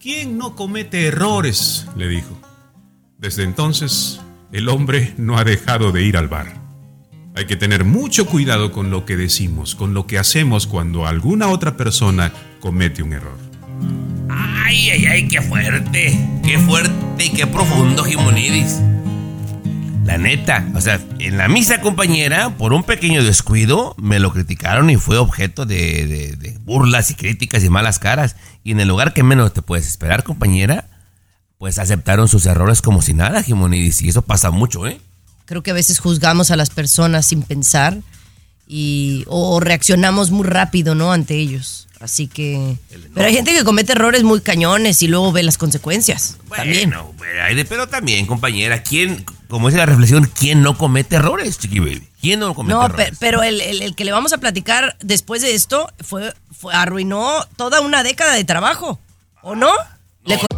¿Quién no comete errores? le dijo. Desde entonces, el hombre no ha dejado de ir al bar. Hay que tener mucho cuidado con lo que decimos, con lo que hacemos cuando alguna otra persona comete un error. Ay, ay, ay, qué fuerte. Qué fuerte y qué profundo, Jimonidis. La neta, o sea, en la misa compañera, por un pequeño descuido, me lo criticaron y fue objeto de, de- de burlas y críticas y malas caras. Y en el lugar que menos te puedes esperar, compañera, pues aceptaron sus errores como si nada, Jimonidis. Y eso pasa mucho, ¿eh? Creo que a veces juzgamos a las personas sin pensar y o reaccionamos muy rápido, ¿no? Ante ellos. Así que... Pero hay gente que comete errores muy cañones y luego ve las consecuencias. también. Bueno, pero también, compañera, ¿quién, como dice la reflexión, quién no comete errores, chiqui baby? ¿Quién no comete No, errores? pe- pero el, el- el que le vamos a platicar después de esto fue, fue arruinó toda una década de trabajo, ¿o no? Le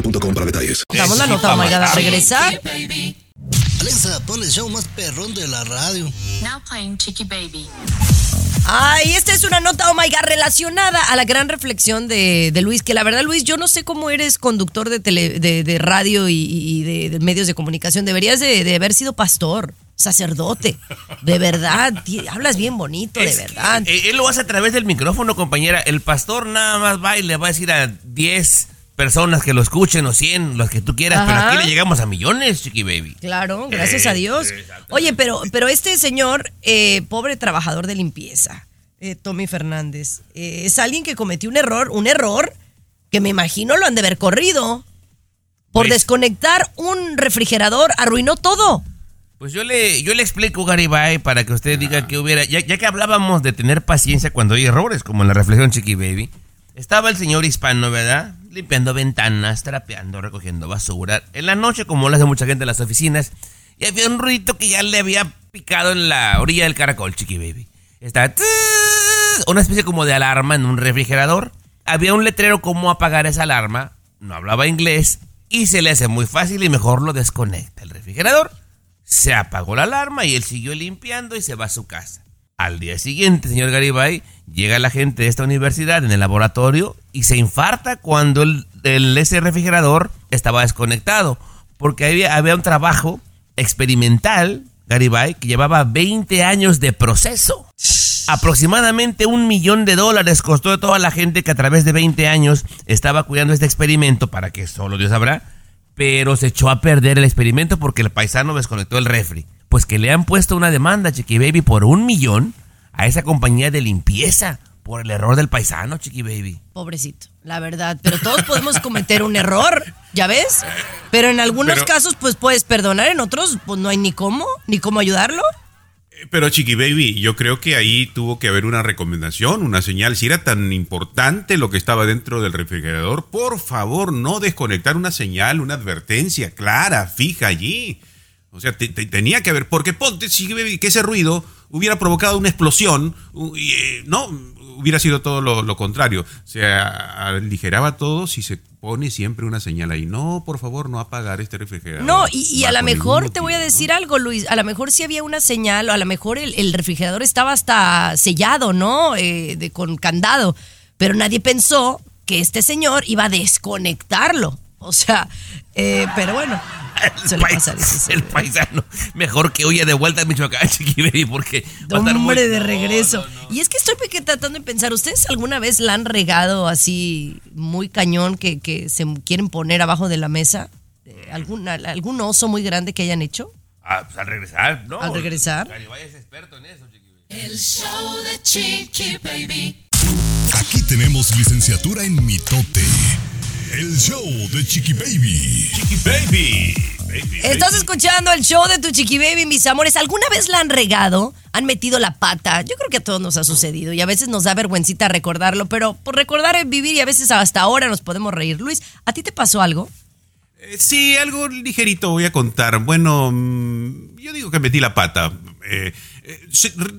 boostmobile.com para detalles. Damos la nota, oh my God, a regresar. Alexa, pon el show más perrón de la radio. Now playing Chicky Baby. Ay, esta es una nota, oh my God, relacionada a la gran reflexión de, de Luis, que la verdad, Luis, yo no sé cómo eres conductor de, tele- de, de radio y, y de, de medios de comunicación. Deberías de, de haber sido pastor, sacerdote. De verdad, hablas bien bonito, de Es verdad. que, eh, él lo hace a través del micrófono, compañera. El pastor nada más va y le va a decir a 10 personas que lo escuchen o 100, los que tú quieras, pero aquí le llegamos a millones, chiqui baby. Claro, gracias Eh, a Dios. Oye, pero, pero este señor, eh, pobre trabajador de limpieza, eh, Tommy Fernández, eh, es alguien que cometió un error, un error que me imagino lo han de haber corrido. Por Pues- desconectar un refrigerador, arruinó todo. Pues yo le, yo le explico, Garibay, para que usted diga que hubiera. Ya, ya que hablábamos de tener paciencia cuando hay errores, como en la reflexión Chiqui Baby, estaba el señor hispano, ¿verdad? Limpiando ventanas, trapeando, recogiendo basura. En la noche, como lo hace mucha gente en las oficinas, y había un ruido que ya le había picado en la orilla del caracol, Chiqui Baby. Estaba. Una especie como de alarma en un refrigerador. Había un letrero cómo apagar esa alarma. No hablaba inglés. Y se le hace muy fácil y mejor lo desconecta el refrigerador. Se apagó la alarma y él siguió limpiando y se va a su casa. Al día siguiente, señor Garibay, llega la gente de esta universidad en el laboratorio y se infarta cuando el, ese refrigerador estaba desconectado. Porque había, había un trabajo experimental, Garibay, que llevaba 20 años de proceso. Aproximadamente un millón de dólares costó a toda la gente que a través de 20 años estaba cuidando este experimento para que solo Dios sabrá pero se echó a perder el experimento porque el paisano desconectó el refri. Pues que le han puesto una demanda, Chiqui Baby, por un millón a esa compañía de limpieza por el error del paisano, Chiqui Baby. Pobrecito, la verdad. Pero todos podemos cometer un error, ¿ya ves? Pero en algunos Pero- casos, pues puedes perdonar, en otros, pues no hay ni cómo, ni cómo ayudarlo. Pero Chiqui Baby, yo creo que ahí tuvo que haber una recomendación, una señal. Si era tan importante lo que estaba dentro del refrigerador, por favor, no desconectar una señal, una advertencia clara, fija allí. O sea, te- te- tenía que haber, porque ponte, Baby, que ese ruido hubiera provocado una explosión, y, eh, no, hubiera sido todo lo, lo contrario. O sea, aligeraba todo si se pone siempre una señal ahí. No, por favor, no apagar este refrigerador. No, y, y a lo mejor te voy a decir algo, Luis. A lo mejor sí había una señal, o a lo mejor el, el refrigerador estaba hasta sellado, ¿no? Eh, de, con candado. Pero nadie pensó que este señor iba a desconectarlo. O sea, eh, pero bueno. El, el paisano. Mejor que huya de vuelta a Michoacán, Chiqui porque va a estar muy- Hombre de regreso. no, no. Y es que estoy tratando de pensar, ¿ustedes alguna vez la han regado así muy cañón que, que se quieren poner abajo de la mesa? Eh, ¿Algún, ¿Algún oso muy grande que hayan hecho? Ah, pues al regresar, ¿no? Al regresar. Garibay es experto en eso, Chiqui Baby. El show de Chiqui Baby. Aquí tenemos licenciatura en mitote. El show de Chiqui Baby. Chiqui Baby. Baby, Estás baby. escuchando el show de tu chiqui baby, mis amores. ¿Alguna vez la han regado? ¿Han metido la pata? Yo creo que a todos nos ha sucedido y a veces nos da vergüencita recordarlo, pero por recordar es vivir y a veces hasta ahora nos podemos reír. Luis, ¿a ti te pasó algo? Eh, Sí, algo ligerito voy a contar. Bueno, mm, yo digo que metí la pata. Eh, eh,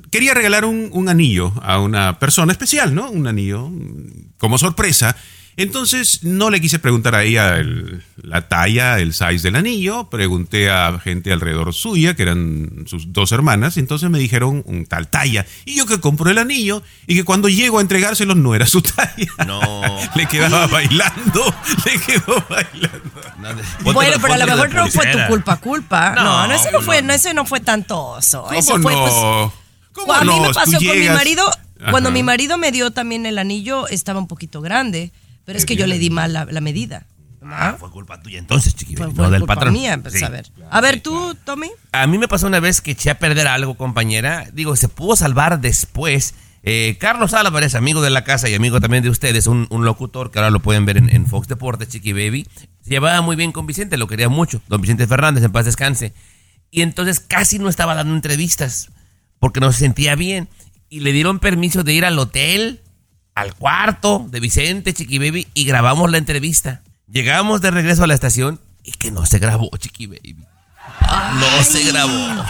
quería regalar un, un anillo a una persona especial, ¿no? Un anillo mm, como sorpresa. Entonces no le quise preguntar a ella el- la talla, el size del anillo. Pregunté a gente alrededor suya, que eran sus dos hermanas. Entonces me dijeron un tal talla. Y yo que compro el anillo y que cuando llego a entregárselo no era su talla. No. le quedaba bailando. Le quedó bailando. No, de- bueno, pero a lo mejor no fue tu culpa, culpa. No, No, no, ese no no, fue, no. ese no fue tanto oso. ¿Cómo Eso fue, no? pues, ¿Cómo a mí no? me pasó con mi marido. Cuando mi marido me dio también el anillo, estaba un poquito grande, pero es que yo le di mal la, la medida. Ah, fue culpa tuya entonces, Chiqui Fue, Baby, fue no del culpa patrón. mía, pues, Sí. a ver. A ver, tú, Tommy. A mí me pasó una vez que eché a perder algo, compañera. Digo, se pudo salvar después. Eh, Carlos Álvarez, amigo de la casa y amigo también de ustedes, un, un locutor que ahora lo pueden ver en, en Fox Deportes, Chiqui Baby, se llevaba muy bien con Vicente, lo quería mucho. Don Vicente Fernández, en paz descanse. Y entonces casi no estaba dando entrevistas porque no se sentía bien. Y le dieron permiso de ir al hotel, al cuarto de Vicente, Chiqui Baby, y grabamos la entrevista. Llegamos de regreso a la estación y que no se grabó, Chiqui Baby. No se grabó.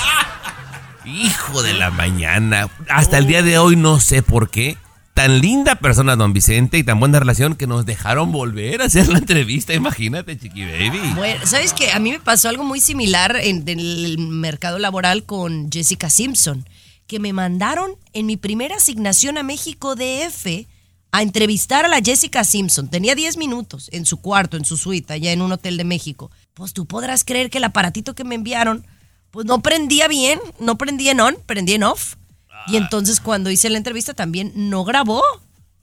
Hijo de la mañana. Hasta el día de hoy no sé por qué. Tan linda persona don Vicente y tan buena relación que nos dejaron volver a hacer la entrevista. Imagínate, Chiqui Baby. Bueno, ¿sabes qué? A mí me pasó algo muy similar en, en el mercado laboral con Jessica Simpson, que me mandaron en mi primera asignación a México DF a entrevistar a la Jessica Simpson. Tenía 10 minutos en su cuarto, en su suite, allá en un hotel de México. Pues tú podrás creer que el aparatito que me enviaron, pues no prendía bien, no prendía en on, prendía en off. Y entonces cuando hice la entrevista también no grabó.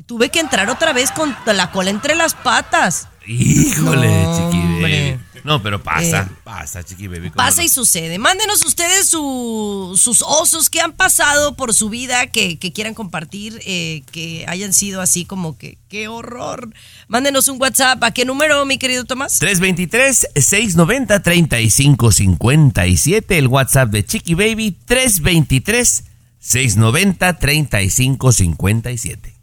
Tuve que entrar otra vez con la cola entre las patas. Híjole, No, Chiqui. Baby. No, pero pasa, Eh, pasa, Chiqui Baby. ¿cómo Pasa no? y sucede. Mándenos ustedes su- sus osos que han pasado por su vida, que, que quieran compartir, eh, que hayan sido así como que, qué horror. Mándenos un WhatsApp. ¿A qué número, mi querido Tomás? 323-690-3557, el WhatsApp de Chiqui Baby, 323-690-3557.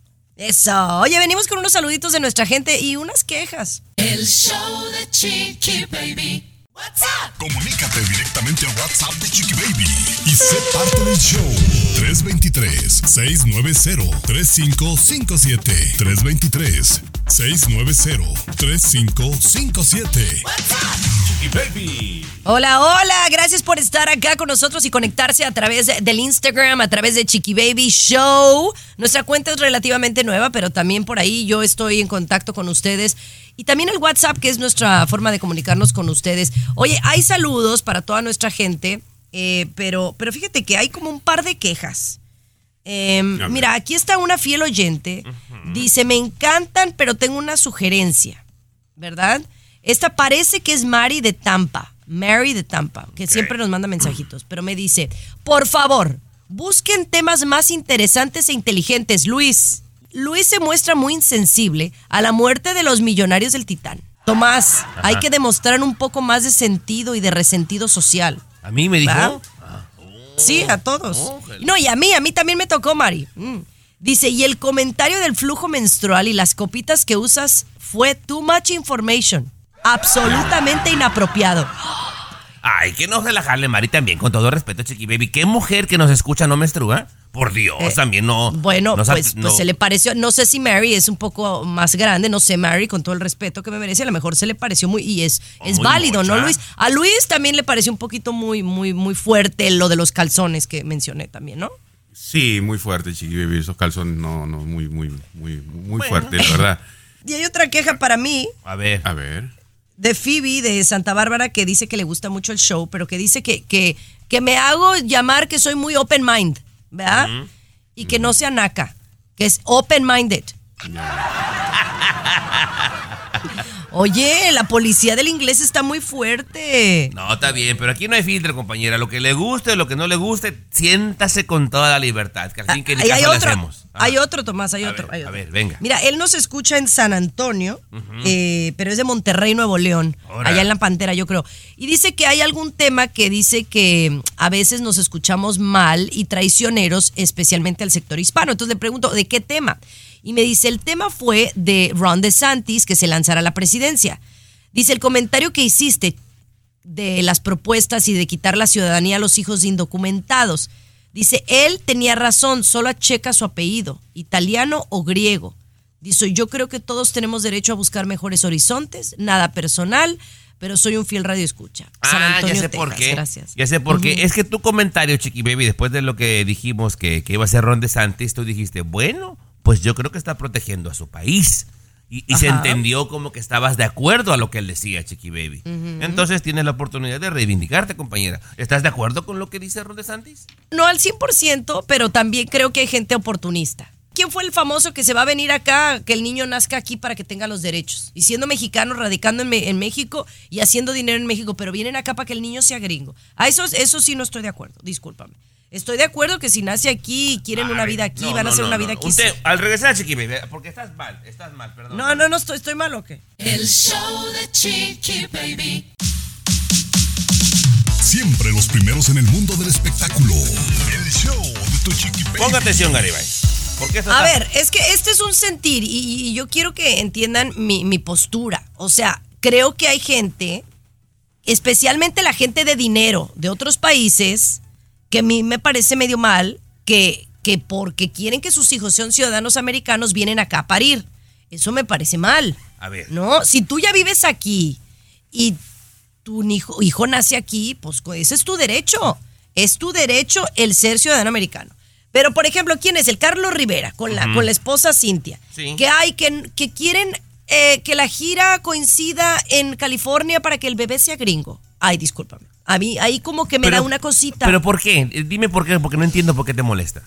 Eso. Oye, venimos con unos saluditos de nuestra gente y unas quejas. El show de Chiqui Baby. WhatsApp. Comunícate directamente a WhatsApp de Chiqui Baby y sé parte del show. 323-690-3557. 323 690-3557. Baby. Hola, hola, gracias por estar acá con nosotros y conectarse a través del Instagram, a través de Chiqui Baby Show. Nuestra cuenta es relativamente nueva, pero también por ahí yo estoy en contacto con ustedes. Y también el WhatsApp, que es nuestra forma de comunicarnos con ustedes. Oye, hay saludos para toda nuestra gente, eh, pero, pero fíjate que hay como un par de quejas. Em, mira, aquí está una fiel oyente. Dice, me encantan, pero tengo una sugerencia. ¿verdad? Esta parece que es Mari de Tampa, Mary de Tampa, que siempre nos manda mensajitos, pero me dice, por favor, busquen temas más interesantes e inteligentes, Luis. Luis se muestra muy insensible a la muerte de los millonarios del Titán. Tomás, hay que demostrar un poco más de sentido y de resentido social. A mí me dijo. Sí, a todos. No, y a mí, a mí también me tocó, Mari. Mm. Dice, y el comentario del flujo menstrual y las copitas que usas fue too much information. Absolutamente inapropiado. Ay, que no relajarle, Mari, también, con todo respeto, Chiqui Baby. ¿Qué mujer que nos escucha no menstrua? Por Dios, Eh, también no. Bueno, no sa- pues, no- pues se le pareció, no sé si Mary es un poco más grande, no sé Mary, con todo el respeto que me merece, a lo mejor se le pareció muy, y es, es muy válido, ¿no. Luis? A Luis también le pareció un poquito muy, muy, muy fuerte lo de los calzones que mencioné también, ¿no? Sí, muy fuerte, Chiqui Baby. Esos calzones, no, no, muy, muy, muy, muy fuerte, la verdad. Y hay otra queja para mí A ver. A ver. De Phoebe de Santa Bárbara que dice que le gusta mucho el show, pero que dice que, que, que me hago llamar que soy muy open mind, ¿verdad? Y que no sea naca, que es open minded. Oye, la policía del inglés está muy fuerte. No, está bien, pero aquí no hay filtro, compañera. Lo que le guste, lo que no le guste, siéntase con toda la libertad. Que al fin que ni hay caso otro, hacemos. Ah, hay otro, Tomás, hay a otro. ver, hay a ver, venga. Mira, él nos escucha en San Antonio, eh, pero es de Monterrey, Nuevo León, allá en la Pantera, yo creo. Y dice que hay algún tema que dice que mm, a veces nos escuchamos mal y traicioneros, especialmente al sector hispano. Entonces le pregunto, ¿de qué tema? Y me dice, el tema fue de Ron DeSantis, que se lanzará a la presidencia. Dice, el comentario que hiciste de las propuestas y de quitar la ciudadanía a los hijos indocumentados. Dice, él tenía razón, solo checa su apellido, italiano o griego. Dice, yo creo que todos tenemos derecho a buscar mejores horizontes, nada personal, pero soy un fiel radio escucha. Ah, ya sé por qué. Gracias. Ya sé por qué. Es que tu comentario, Chiqui Baby, después de lo que dijimos que, que iba a ser Ron DeSantis, tú dijiste, bueno, pues yo creo que está protegiendo a su país. Y, y se entendió como que estabas de acuerdo a lo que él decía, Chiqui Baby. Entonces tienes la oportunidad de reivindicarte, compañera. ¿Estás de acuerdo con lo que dice Ron DeSantis? No al 100%, pero también creo que hay gente oportunista. ¿Quién fue el famoso que se va a venir acá, que el niño nazca aquí para que tenga los derechos? Y siendo mexicano, radicando en, en México y haciendo dinero en México, pero vienen acá para que el niño sea gringo. A eso, eso sí no estoy de acuerdo, discúlpame. Estoy de acuerdo que si nace aquí y quieren una vida aquí, No, van a hacer no, una no. vida aquí. Usted, al regresar, Chiqui Baby, porque estás mal, estás mal, perdón. No, no, no, estoy, estoy mal o qué. El show de Chiqui Baby. Siempre los primeros en el mundo del espectáculo. El show de tu chiqui baby. Ponga atención, Garibay. ¿Por qué estás A ver, es que este es un sentir y, y yo quiero que entiendan mi, mi postura. O sea, creo que hay gente, especialmente la gente de dinero de otros países, que a mí me parece medio mal que, que porque quieren que sus hijos sean ciudadanos americanos vienen acá a parir. Eso me parece mal. A ver. No, si tú ya vives aquí y tu hijo, hijo nace aquí, pues ese es tu derecho. Es tu derecho el ser ciudadano americano. Pero, por ejemplo, ¿quién es? El Carlos Rivera, con la, con la esposa Cintia. Sí. Que hay, que, que quieren eh, que la gira coincida en California para que el bebé sea gringo. Ay, discúlpame. A mí ahí como que me Pero- da una cosita. ¿Pero por qué? Eh, Dime por qué, porque no entiendo por qué te molesta.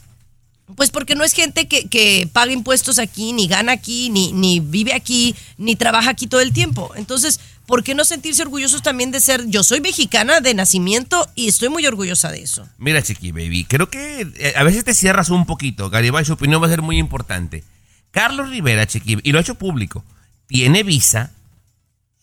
Pues porque no es gente que, que paga impuestos aquí, ni gana aquí, ni, ni vive aquí, ni trabaja aquí todo el tiempo. Entonces, ¿por qué no sentirse orgullosos también de ser? Yo soy mexicana de nacimiento y estoy muy orgullosa de eso. Mira, Chiqui Baby, creo que eh, a veces te cierras un poquito. Garibay, su opinión va a ser muy importante. Carlos Rivera, Chiqui, y lo ha hecho público, tiene visa.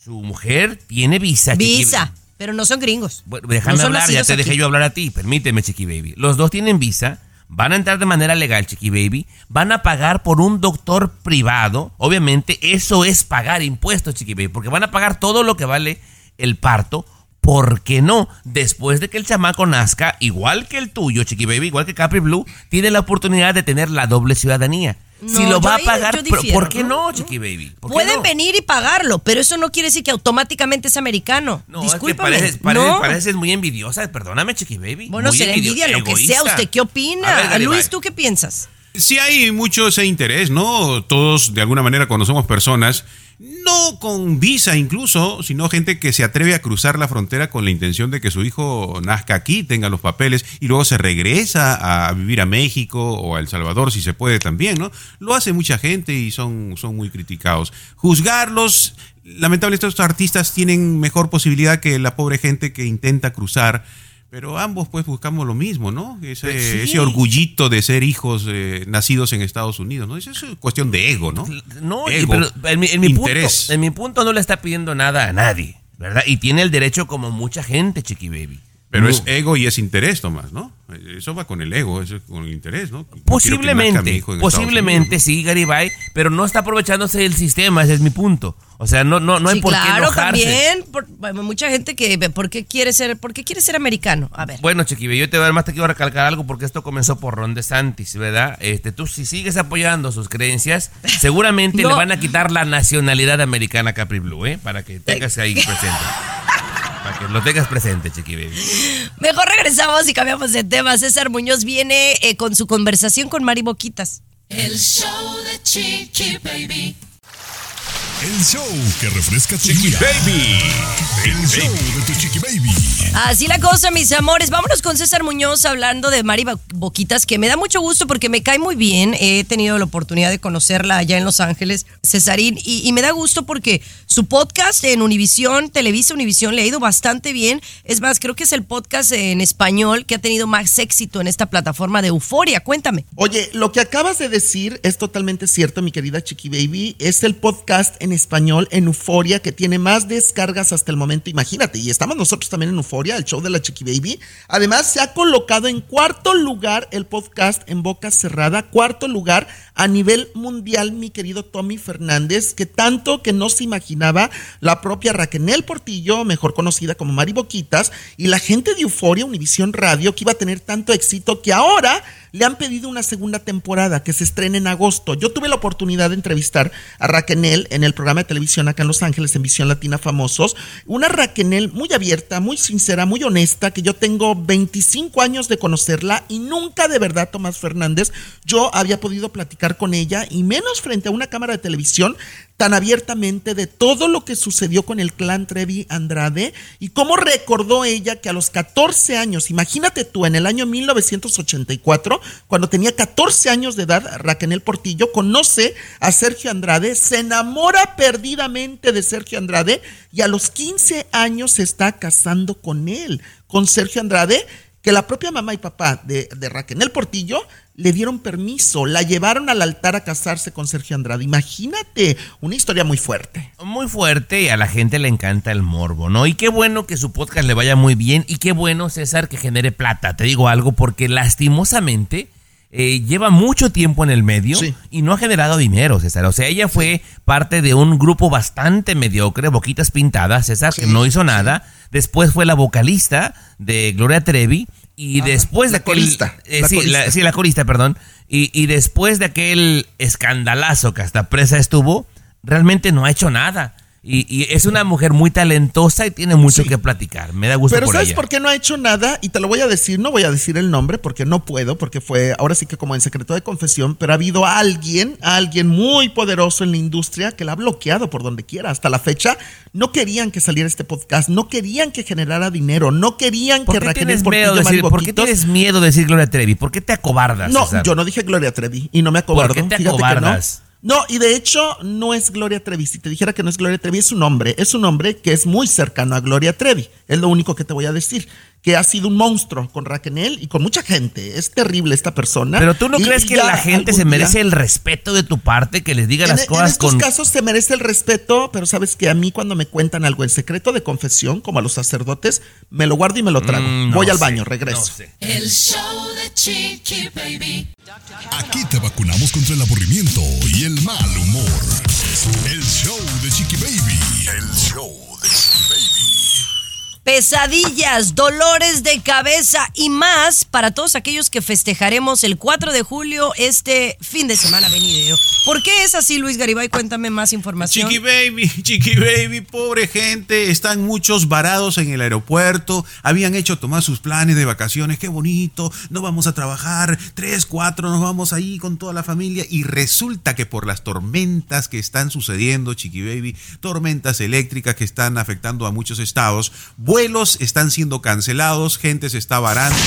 Su mujer tiene visa. Chiqui- Visa, pero no son gringos. Bueno, déjame No hablar, ya te dejé yo hablar a ti. Permíteme, Chiqui Baby. Los dos tienen visa. Van a entrar de manera legal, Chiqui Baby. Van a pagar por un doctor privado. Obviamente, eso es pagar impuestos, Chiqui Baby. Porque van a pagar todo lo que vale el parto. ¿Por qué no? Después de que el chamaco nazca, igual que el tuyo, Chiqui Baby, igual que Capri Blue, tiene la oportunidad de tener la doble ciudadanía. si lo va a pagar, yo pero difiero, ¿por qué ¿no? no, Chiqui Baby? ¿Por qué Pueden no? venir y pagarlo, pero eso no quiere decir que automáticamente es americano. No, es que Discúlpame. pareces, pareces- muy envidiosa. Perdóname, Chiqui Baby. Bueno, envidio- envidia lo que sea. ¿Usted qué opina? ver. Luis, ¿tú qué piensas? Sí hay mucho ese interés, ¿no? Todos, de alguna manera, cuando somos personas, no con visa incluso, sino gente que se atreve a cruzar la frontera con la intención de que su hijo nazca aquí, tenga los papeles y luego se regresa a vivir a México o a El Salvador, si se puede también, ¿no? Lo hace mucha gente y son, son muy criticados. Juzgarlos, lamentablemente estos artistas tienen mejor posibilidad que la pobre gente que intenta cruzar. Pero ambos pues buscamos lo mismo, ¿no? Ese, sí. ese orgullito de ser hijos eh, nacidos en Estados Unidos, ¿no? Eso es cuestión de ego, ¿no? No, Ego, pero en mi, en mi punto, interés. en mi punto no le está pidiendo nada a nadie, ¿verdad? Y tiene el derecho como mucha gente, Chiqui Baby. Pero No. es ego y es interés, Tomás, ¿no? eso va con el ego, eso es con el interés, ¿no? No Posiblemente, Estados posiblemente Unidos, sí, Garibay, pero no está aprovechándose del sistema, ese es mi punto. O sea, no, no, no hay Sí, por qué claro, enojarse. también. por- bueno, mucha gente que, ¿por qué quiere ser, por qué quiere ser americano? A ver. Bueno, Chiquibe, yo te además te quiero recalcar algo porque esto comenzó por Ron DeSantis, ¿verdad? Este, tú si sigues apoyando sus creencias, seguramente No. le van a quitar la nacionalidad americana a Capri Blue, ¿eh? Para que tengas ahí presente. Para que lo tengas presente, Chiqui Baby. Mejor regresamos y cambiamos de tema. César Muñoz viene eh, con su conversación con Mari Boquitas. El show de Chiqui Baby. El show que refresca tu día. Baby. El show de tu chiqui baby. Así la cosa, mis amores. Vámonos con César Muñoz hablando de Mari Bo- Boquitas, que me da mucho gusto porque me cae muy bien. He tenido la oportunidad de conocerla allá en Los Ángeles, Cesarín, y, y me da gusto porque su podcast en Univisión, Televisa Univisión, le ha ido bastante bien. Es más, creo que es el podcast en español que ha tenido más éxito en esta plataforma de Euforia. Cuéntame. Oye, lo que acabas de decir es totalmente cierto, mi querida Chiqui Baby. Es el podcast en español en Euforia que tiene más descargas hasta el momento. Imagínate, y estamos nosotros también en Euforia, el show de la Chiqui Baby. Además, se ha colocado en cuarto lugar el podcast en boca cerrada, cuarto lugar a nivel mundial, mi querido Tommy Fernández, que tanto que no se imaginaba la propia Raquel Portillo, mejor conocida como Mari Boquitas, y la gente de Euforia, Univisión Radio, que iba a tener tanto éxito que ahora le han pedido una segunda temporada que se estrene en agosto. Yo tuve la oportunidad de entrevistar a Raquel en el programa de televisión acá en Los Ángeles, en Visión Latina Famosos. Una Raquel muy abierta, muy sincera, muy honesta, que yo tengo 25 años de conocerla y nunca de verdad, Tomás Fernández, yo había podido platicar con ella y menos frente a una cámara de televisión tan abiertamente de todo lo que sucedió con el clan Trevi Andrade y cómo recordó ella que a los 14 años, imagínate tú, en el año 1984, cuando tenía 14 años de edad, Raquel Portillo conoce a Sergio Andrade, se enamora perdidamente de Sergio Andrade y a los 15 años se está casando con él, con Sergio Andrade, que la propia mamá y papá de, de Raquel Portillo le dieron permiso, la llevaron al altar a casarse con Sergio Andrade. Imagínate, una historia muy fuerte. Muy fuerte y a la gente le encanta el morbo, ¿no? Y qué bueno que su podcast le vaya muy bien y qué bueno, César, que genere plata. Te digo algo porque lastimosamente eh, lleva mucho tiempo en el medio Sí. y no ha generado dinero, César. O sea, ella fue parte de un grupo bastante mediocre, Boquitas Pintadas, César, que no hizo nada. Después fue la vocalista de Gloria Trevi. Y después de la aquel. corista, eh, la sí, corista. la- sí, la corista, perdón. Y, y después de aquel escandalazo que hasta presa estuvo, realmente no ha hecho nada. Y, y es una mujer muy talentosa y tiene mucho Sí. que platicar. Me da gusto Pero por ¿sabes ella. por qué no ha hecho nada? Y te lo voy a decir, no voy a decir el nombre porque no puedo, porque fue ahora sí que como en secreto de confesión, pero ha habido alguien, alguien muy poderoso en la industria que la ha bloqueado por donde quiera. Hasta la fecha no querían que saliera este podcast, no querían que generara dinero, no querían ¿Por que Raquel tienes miedo decir, ¿por qué tienes miedo de decir Gloria Trevi? ¿Por qué te acobardas? No, César? yo no dije Gloria Trevi y no me acobardo. ¿Por qué te Fíjate que no. No, y de hecho no es Gloria Trevi. Si te dijera que no es Gloria Trevi, es un hombre. Es un hombre que es muy cercano a Gloria Trevi. Es lo único que te voy a decir. Que ha sido un monstruo con Raquel y con mucha gente. Es terrible esta persona. Pero tú no Y- crees y que la gente se merece día- el respeto de tu parte, que les diga en, las en cosas estos con. casos se merece el respeto, pero sabes que a mí cuando me cuentan algo en secreto de confesión, como a los sacerdotes, me lo guardo y me lo trago. Mm, no Voy al baño, no regreso. sé. El show de Chiqui Baby. Aquí te vacunamos contra el aburrimiento y el mal humor. El show de Chiqui Baby. El show de Chiqui Baby. Pesadillas, dolores de cabeza y más para todos aquellos que festejaremos el 4 de julio este fin de semana venidero. ¿Por qué es así, Luis Garibay? Cuéntame más información. Chiqui Baby, Chiqui Baby, pobre gente, están muchos varados en el aeropuerto, habían hecho tomar sus planes de vacaciones, qué bonito, no vamos a trabajar, tres, cuatro, nos vamos ahí con toda la familia y resulta que por las tormentas que están sucediendo, Chiqui Baby, tormentas eléctricas que están afectando a muchos estados, vuelos están siendo cancelados, gente se está varando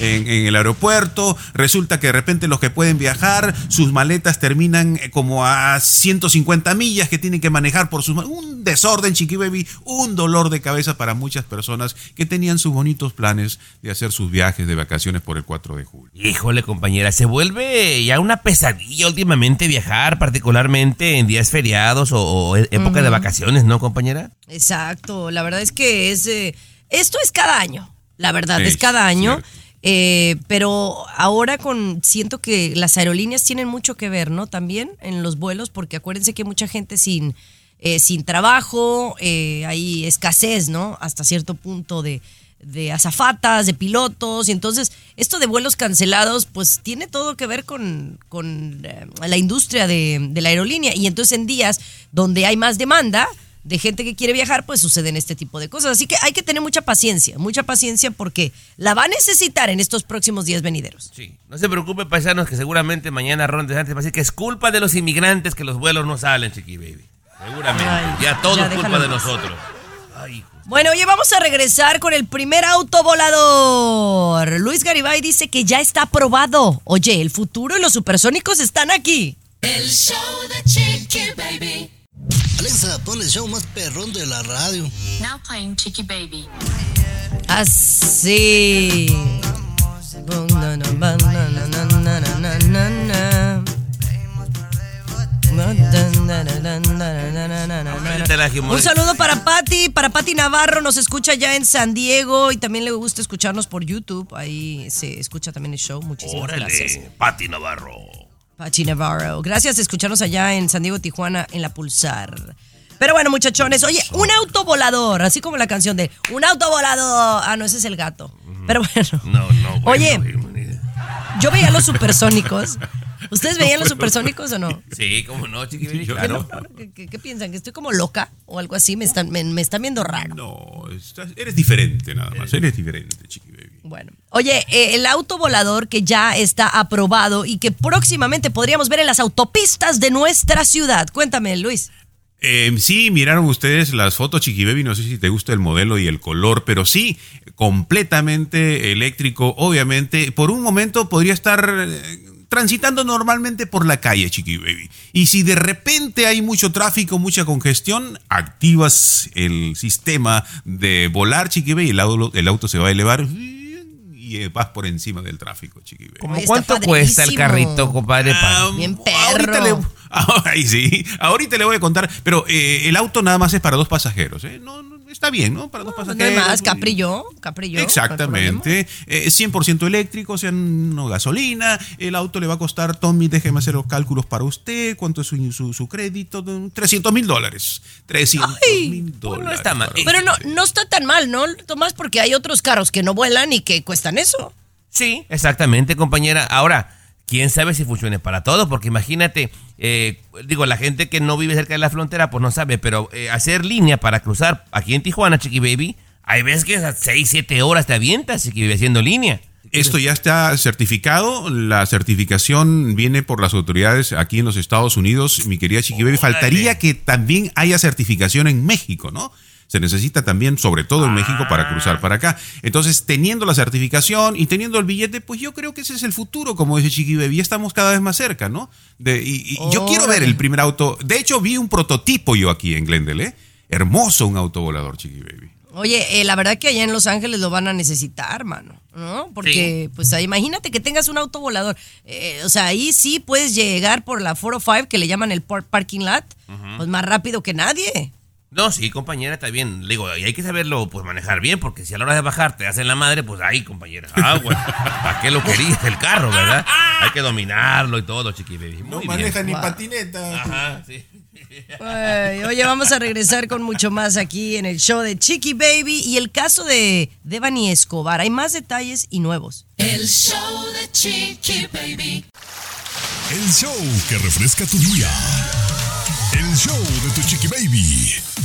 en, en el aeropuerto, resulta que de repente los que pueden viajar, sus maletas terminan eh, como a 150 millas que tienen que manejar por sus... Un desorden, Chiqui Baby, un dolor de cabeza para muchas personas que tenían sus bonitos planes de hacer sus viajes de vacaciones por el 4 de julio. Híjole, compañera, se vuelve ya una pesadilla últimamente viajar, particularmente en días feriados o, o e- época de vacaciones, ¿no, compañera? Exacto, la verdad es que es... eh, esto es cada año, la verdad, es cada año. Eh, pero ahora con siento que las aerolíneas tienen mucho que ver, ¿no? También en los vuelos, porque acuérdense que hay mucha gente sin, eh, sin trabajo, eh, hay escasez, ¿no? Hasta cierto punto de, de azafatas, de pilotos, y entonces esto de vuelos cancelados, pues tiene todo que ver con, con eh, la industria de, de la aerolínea, y entonces en días donde hay más demanda, de gente que quiere viajar, pues suceden este tipo de cosas. Así que hay que tener mucha paciencia, mucha paciencia porque la va a necesitar en estos próximos días venideros. Sí. No se preocupe, paisanos, que seguramente mañana Ron DeSantis va a decir que es culpa de los inmigrantes que los vuelos no salen, Chiqui Baby. Seguramente. Ay, ya todo ya es culpa de nosotros. Ay, Bueno, oye, vamos a regresar con el primer auto volador. Luis Garibay dice que ya está aprobado. Oye, el futuro y los supersónicos están aquí. El show de Chiqui Baby. Alexa, pon el show más perrón de la radio. Now playing Chicky Baby. Así. Un saludo para Patti, para Patti Navarro, nos escucha ya en San Diego y también le gusta escucharnos por YouTube, ahí se escucha también el show, muchísimas gracias. órale, Pati Navarro. Patti Navarro, gracias de escucharnos allá en San Diego, Tijuana, en la Pulsar. Pero bueno, muchachones, oye, un auto volador, así como la canción de Un auto volador. Ah, no, ese es el gato. Pero bueno. No, no. bueno, Oye, imagínate. yo veía los supersónicos. ¿Ustedes veían los supersónicos o no? Sí, cómo no, Chiqui claro. ¿Qué, qué- qué piensan? ¿Que estoy como loca o algo así? ¿Me están, me, me están viendo raro? No, estás- eres diferente nada más. Eres diferente, Chiqui Baby. Bueno. Oye, eh, el auto volador que ya está aprobado y que próximamente podríamos ver en las autopistas de nuestra ciudad. Cuéntame, Luis. Eh, sí, miraron ustedes las fotos, Chiqui Baby. No sé si te gusta el modelo y el color, pero sí, completamente eléctrico. Obviamente, por un momento podría estar eh, transitando normalmente por la calle, Chiqui Baby. Y si de repente hay mucho tráfico, mucha congestión, activas el sistema de volar, Chiqui Baby. El auto, el auto se va a elevar y vas por encima del tráfico, Chiqui Baby. ¿Cómo ¿Cuánto cuesta el carrito, compadre? Pa- Ah, Bien Ahorita perro. le, ay, sí, ahorita le voy a contar, pero eh, el auto nada más es para dos pasajeros, ¿eh? No, no, está bien, ¿no? Para dos no pasajeros. hay más, Capri y yo, Capri y yo, Exactamente. Eh, 100% eléctrico, o sea, no gasolina. El auto le va a costar, Tommy, déjeme hacer los cálculos para usted. ¿Cuánto es su, su- su crédito? 300 mil dólares. 300 Ay, mil pues dólares. no está mal. Pero no, no está tan mal, ¿no? Tomás, porque hay otros carros que no vuelan y que cuestan eso. Sí, exactamente, compañera. Ahora, quién sabe si funcione para todos, porque imagínate, eh, digo, la gente que no vive cerca de la frontera, pues no sabe, pero eh, hacer línea para cruzar aquí en Tijuana, Chiqui Baby, hay veces que a 6, 7 horas te avientas, Chiqui Baby, haciendo línea. Esto ya está certificado. La certificación viene por las autoridades aquí en los Estados Unidos. Mi querida Chiqui Baby, faltaría que también haya certificación en México, ¿no? Se necesita también, sobre todo en México, para cruzar para acá. Entonces, teniendo la certificación y teniendo el billete, pues yo creo que ese es el futuro, como dice Chiqui Baby. Estamos cada vez más cerca, ¿no? De- y, y yo quiero ver el primer auto. De hecho, vi un prototipo yo aquí en Glendale, ¿eh? Hermoso un auto volador, Chiqui Baby. Oye, eh, la verdad que allá en Los Ángeles lo van a necesitar, mano, ¿no? Porque, pues, ahí, imagínate que tengas un auto volador. Eh, o sea, ahí sí puedes llegar por la 405, que le llaman el par- parking lot, pues más rápido que nadie. No, sí, compañera, está bien. Le Digo, y hay que saberlo pues manejar bien, porque si a la hora de bajar te hacen la madre, pues ahí, compañera. Ah, bueno, ¿para qué lo querías el carro, verdad? Hay que dominarlo y todo, Chiqui Baby. Muy bien. ni patineta. Ajá, sí. Ay, oye, vamos a regresar con mucho más aquí en el show de Chiqui Baby y el caso de Devani Escobar. Hay más detalles y nuevos. El show de Chiqui Baby. El show que refresca tu día. El show de tu chiqui baby.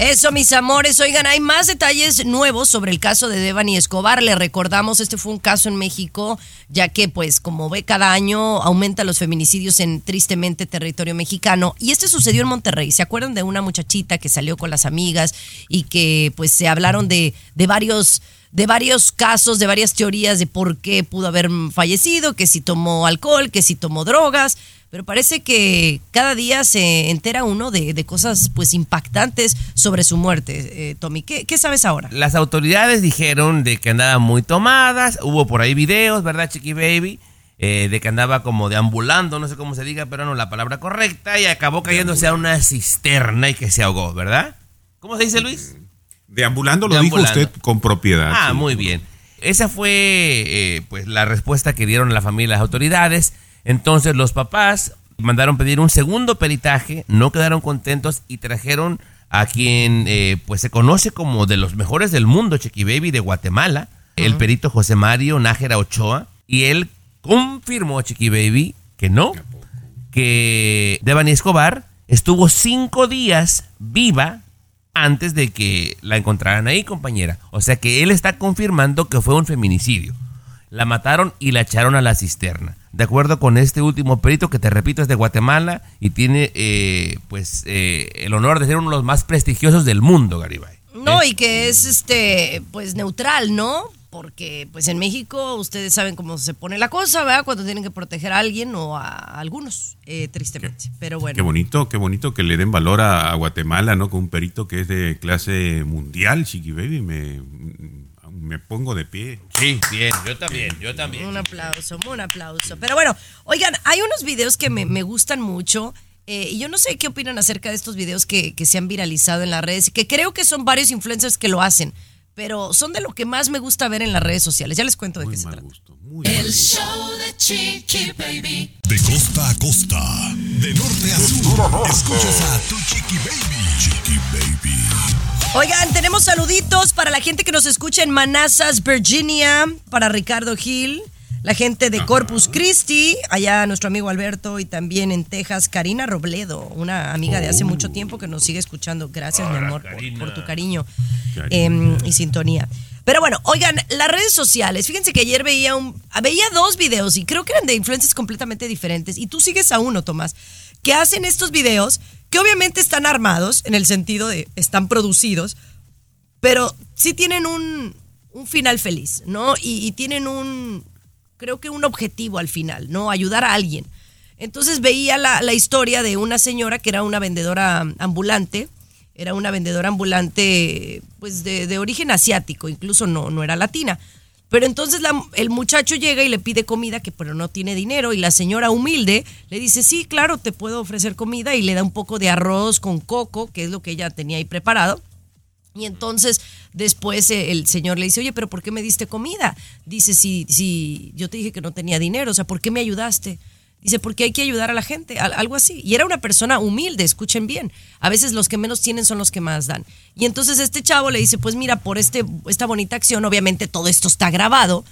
Eso, mis amores. Oigan, hay más detalles nuevos sobre el caso de Devani Escobar. Le recordamos, este fue un caso en México, ya que, pues, como ve, cada año aumenta los feminicidios en tristemente territorio mexicano. Y este sucedió en Monterrey. ¿Se acuerdan de una muchachita que salió con las amigas y que, pues, se hablaron de, de varios de varios casos, de varias teorías de por qué pudo haber fallecido, que si tomó alcohol, que si tomó drogas, pero parece que cada día se entera uno de, de cosas pues impactantes sobre su muerte. Eh, Tommy, ¿qué, qué sabes ahora? Las autoridades dijeron de que andaba muy tomadas, hubo por ahí videos, ¿verdad, Chiqui Baby? Eh, de que andaba como deambulando, no sé cómo se diga, pero no la palabra correcta, y acabó cayéndose a una cisterna y que se ahogó, ¿verdad? ¿Cómo se dice, Luis? Deambulando lo Deambulando. dijo usted con propiedad. Ah, sí. muy bien. esa fue eh, pues la respuesta que dieron la familia y las autoridades. Entonces los papás mandaron pedir un segundo peritaje, no quedaron contentos y trajeron a quien eh, pues se conoce como de los mejores del mundo, Chiqui Baby de Guatemala, el perito José Mario Nájera Ochoa, y él confirmó, Chiqui Baby, que no, que Devani Escobar estuvo cinco días viva antes de que la encontraran ahí, compañera. O sea que él está confirmando que fue un feminicidio. La mataron y la echaron a la cisterna. De acuerdo con este último perito que te repito es de Guatemala y tiene eh, pues eh, el honor de ser uno de los más prestigiosos del mundo, Garibay. No, y que es este, pues neutral, ¿no? Porque pues en México ustedes saben cómo se pone la cosa, ¿verdad? Cuando tienen que proteger a alguien o a algunos, eh, tristemente. Pero bueno. Qué bonito, qué bonito que le den valor a, a Guatemala, ¿no? Con un perito que es de clase mundial, Chiqui Baby. Me, me pongo de pie. Sí, bien, yo también, yo también. Un aplauso, un aplauso. Pero bueno, oigan, hay unos videos que me, me gustan mucho. eh, y yo no sé qué opinan acerca de estos videos que, que se han viralizado en las redes, y que creo que son varios influencers que lo hacen, pero son de lo que más me gusta ver en las redes sociales. Ya les cuento de qué se trata. El show de Chiqui Baby. De costa a costa, de norte a sur, escuchas a tu Chiqui Baby. Chiqui Baby. Oigan, tenemos saluditos para la gente que nos escucha en Manassas, Virginia, para Ricardo Gil, la gente de Corpus Christi, allá nuestro amigo Alberto, y también en Texas, Karina Robledo, una amiga de hace mucho tiempo que nos sigue escuchando. Gracias, mi amor, por, por tu cariño em, y sintonía. Pero bueno, oigan, las redes sociales, fíjense que ayer veía un, veía dos videos y creo que eran de influencias completamente diferentes. Y tú sigues a uno, Tomás, que hacen estos videos que obviamente están armados en el sentido de están producidos, pero sí tienen un, un final feliz, ¿no? Y, tienen un, creo que un objetivo al final, ¿no? Ayudar a alguien. Entonces veía la, la historia de una señora que era una vendedora ambulante, era una vendedora ambulante pues de, de origen asiático, incluso no, no era latina. Pero entonces la- el muchacho llega y le pide comida, que pero no tiene dinero, y la señora humilde le dice, sí, claro, te puedo ofrecer comida, y le da un poco de arroz con coco, que es lo que ella tenía ahí preparado. Y entonces después eh, el señor le dice, oye, pero ¿por qué me diste comida? Dice, si, si yo te dije que no tenía dinero, o sea, ¿por qué me ayudaste? Dice, porque hay que ayudar a la gente, al- algo así. Y era una persona humilde, escuchen bien. A veces los que menos tienen son los que más dan. Y entonces este chavo le dice, pues mira, por este, esta bonita acción, obviamente todo esto está grabado,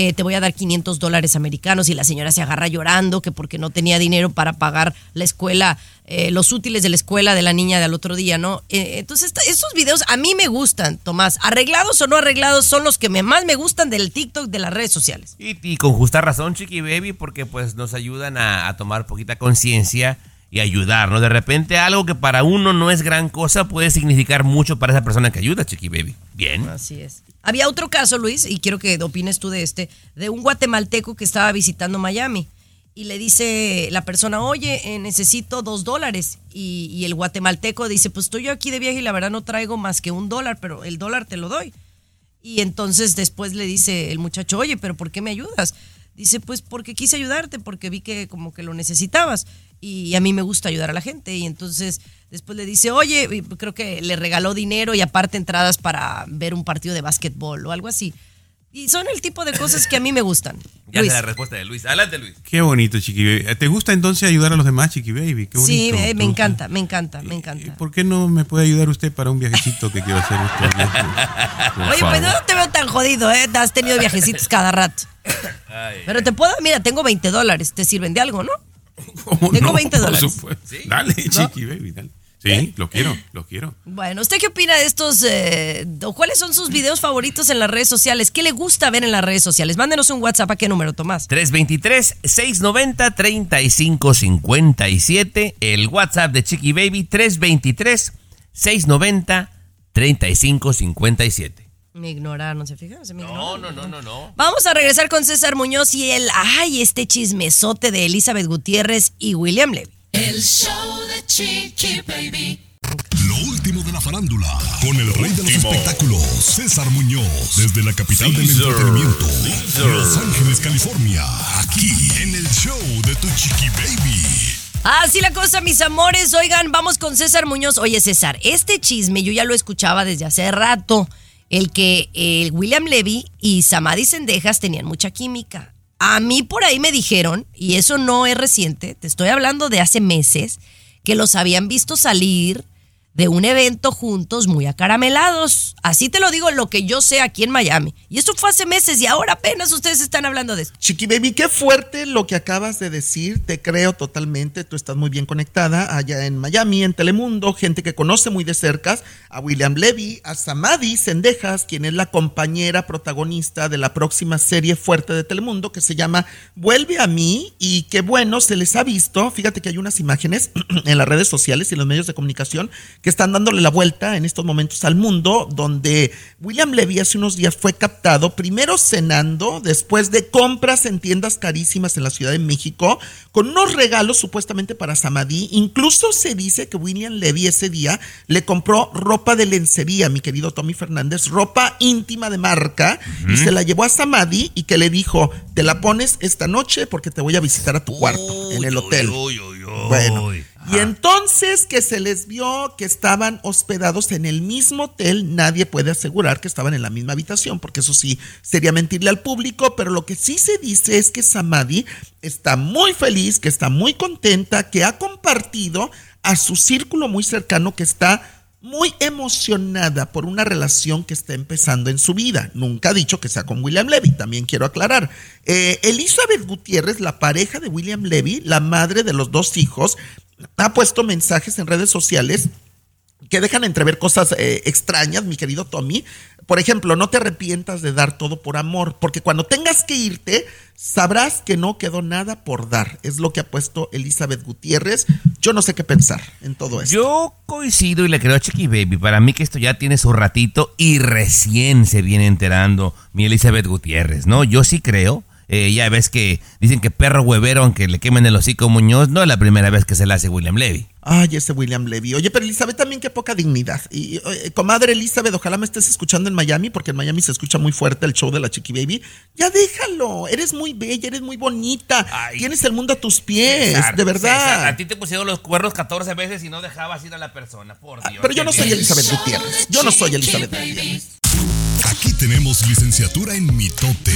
eh, te voy a dar 500 dólares americanos y la señora se agarra llorando que porque no tenía dinero para pagar la escuela, eh, los útiles de la escuela de la niña del otro día, ¿no? Eh, entonces, estos videos a mí me gustan, Tomás. Arreglados o no arreglados son los que me, más me gustan del TikTok, de las redes sociales. Y, y con justa razón, Chiqui Baby, porque pues nos ayudan a, a tomar poquita conciencia y ayudar, ¿no? De repente algo que para uno no es gran cosa puede significar mucho para esa persona que ayuda, Chiqui Baby. Bien. Así es. Había otro caso, Luis, y quiero que opines tú de este, de un guatemalteco que estaba visitando Miami. Y le dice la persona, oye, eh, necesito dos dólares. Y, y el guatemalteco dice, pues estoy yo aquí de viaje y la verdad no traigo más que un dólar, pero el dólar te lo doy. Y entonces después le dice el muchacho, oye, pero ¿por qué me ayudas? Dice, pues porque quise ayudarte, porque vi que como que lo necesitabas. Y a mí me gusta ayudar a la gente. Y entonces después le dice, oye, creo que le regaló dinero y aparte entradas para ver un partido de básquetbol o algo así. Y son el tipo de cosas que a mí me gustan. Ya Luis. la respuesta de Luis. Adelante, Luis. Qué bonito, Chiqui Baby. ¿Te gusta entonces ayudar a los demás, Chiqui Baby? Qué bonito. Sí, eh, me encanta, me encanta, me encanta. ¿Por qué no me puede ayudar usted para un viajecito que quiero hacer? Oye, pues no te veo tan jodido, ¿eh? Has tenido viajecitos cada rato. Pero te puedo, mira, tengo 20 dólares. ¿Te sirven de algo, no? ¿Cómo tengo no? 20 Por dólares. supuesto. Dale, Chiqui Baby, dale. Sí, lo quiero, lo quiero. Bueno, ¿usted qué opina de estos? eh, o ¿Cuáles son sus videos favoritos en las redes sociales? ¿Qué le gusta ver en las redes sociales? Mándenos un WhatsApp. ¿A qué número, Tomás? 323-690-3557. El WhatsApp de Chiqui Baby, 323-690-3557. Me ignoraron, ¿se fijan? Se me No, ignoraron. no, no, no, no. Vamos a regresar con César Muñoz y el, ay, este chismesote de Elizabeth Gutiérrez y William Levy. El show de Chiqui Baby. Lo último de la farándula, con el rey de los espectáculos, César Muñoz, desde la capital del entretenimiento, Los Ángeles, California, aquí en el show de tu Chiqui Baby. Así la cosa, mis amores. Oigan, vamos con César Muñoz. Oye, César, este chisme yo ya lo escuchaba desde hace rato. el que el William Levy y Samadhi Sendejas tenían mucha química. A mí por ahí me dijeron, y eso no es reciente, te estoy hablando de hace meses, que los habían visto salir de un evento juntos muy acaramelados. Así te lo digo lo que yo sé aquí en Miami. Y eso fue hace meses y ahora apenas ustedes están hablando de esto. Chiqui Baby, qué fuerte lo que acabas de decir, te creo totalmente, tú estás muy bien conectada allá en Miami, en Telemundo, gente que conoce muy de cerca a William Levy, a Samadhi Sendejas, quien es la compañera protagonista de la próxima serie fuerte de Telemundo que se llama Vuelve a mí y qué bueno, se les ha visto, fíjate que hay unas imágenes en las redes sociales y en los medios de comunicación que están dándole la vuelta en estos momentos al mundo, donde William Levy hace unos días fue captado, primero cenando, después de compras en tiendas carísimas en la Ciudad de México, con unos regalos supuestamente para Samadhi. Incluso se dice que William Levy ese día le compró ropa de lencería, mi querido Tommy Fernández, ropa íntima de marca, y se la llevó a Samadhi y que le dijo, te la pones esta noche porque te voy a visitar a tu cuarto en el hotel. Bueno, y entonces que se les vio que estaban hospedados en el mismo hotel, nadie puede asegurar que estaban en la misma habitación, porque eso sí sería mentirle al público, pero lo que sí se dice es que Samadhi está muy feliz, que está muy contenta, que ha compartido a su círculo muy cercano que está muy emocionada por una relación que está empezando en su vida. Nunca ha dicho que sea con William Levy, también quiero aclarar. Eh, Elizabeth Gutiérrez, la pareja de William Levy, la madre de los dos hijos, ha puesto mensajes en redes sociales que dejan entrever cosas eh, extrañas, mi querido Tommy. Por ejemplo, no te arrepientas de dar todo por amor, porque cuando tengas que irte, sabrás que no quedó nada por dar. Es lo que ha puesto Elizabeth Gutiérrez. Yo no sé qué pensar en todo esto. Yo coincido y le creo a Chiqui Baby. Para mí que esto ya tiene su ratito y recién se viene enterando mi Elizabeth Gutiérrez, ¿no? Yo sí creo. Eh, ya ves que dicen que perro huevero, aunque le quemen el hocico Muñoz, no es la primera vez que se le hace William Levy. Ay, ese William Levy. Oye, pero Elizabeth también qué poca dignidad. Y eh, comadre Elizabeth, ojalá me estés escuchando en Miami, porque en Miami se escucha muy fuerte el show de la Chiqui Baby. Ya déjalo. Eres muy bella, eres muy bonita. Tienes el mundo a tus pies, César, de verdad. César, a ti te pusieron los cuernos 14 veces y no dejabas ir a la persona, por Dios. Pero yo no soy. Elizabeth Gutiérrez. Yo no soy Elizabeth Gutiérrez. Aquí tenemos licenciatura en mitote.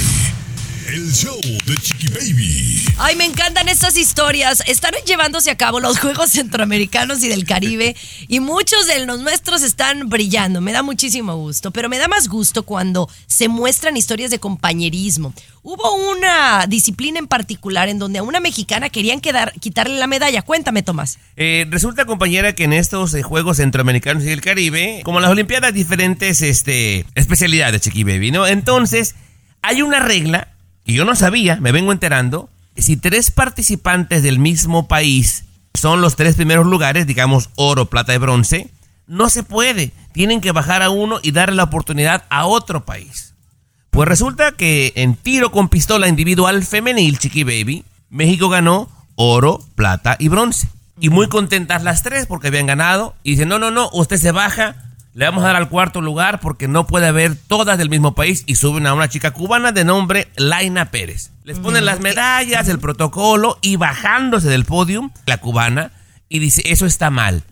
El show de Chiqui Baby. Ay, me encantan estas historias. Están llevándose a cabo los Juegos Centroamericanos y del Caribe y muchos de los nuestros están brillando. Me da muchísimo gusto, pero me da más gusto cuando se muestran historias de compañerismo. Hubo una disciplina en particular en donde a una mexicana querían quedar, quitarle la medalla. Cuéntame, Tomás. Eh, resulta, compañera, que en estos eh, Juegos Centroamericanos y del Caribe, como las Olimpiadas, diferentes este, especialidades, Chiqui Baby, ¿no? Entonces, hay una regla que yo no sabía, me vengo enterando. Si tres participantes del mismo país son los tres primeros lugares, digamos oro, plata y bronce, no se puede. Tienen que bajar a uno y darle la oportunidad a otro país. Pues resulta que en tiro con pistola individual femenil, Chiqui Baby, México ganó oro, plata y bronce. Y muy contentas las tres porque habían ganado. Y dicen, no, no, no, usted se baja, le vamos a dar al cuarto lugar porque no puede haber todas del mismo país. Y suben a una chica cubana de nombre Laina Pérez. Les ponen las medallas, el protocolo y bajándose del podium, la cubana, y dice, eso está mal.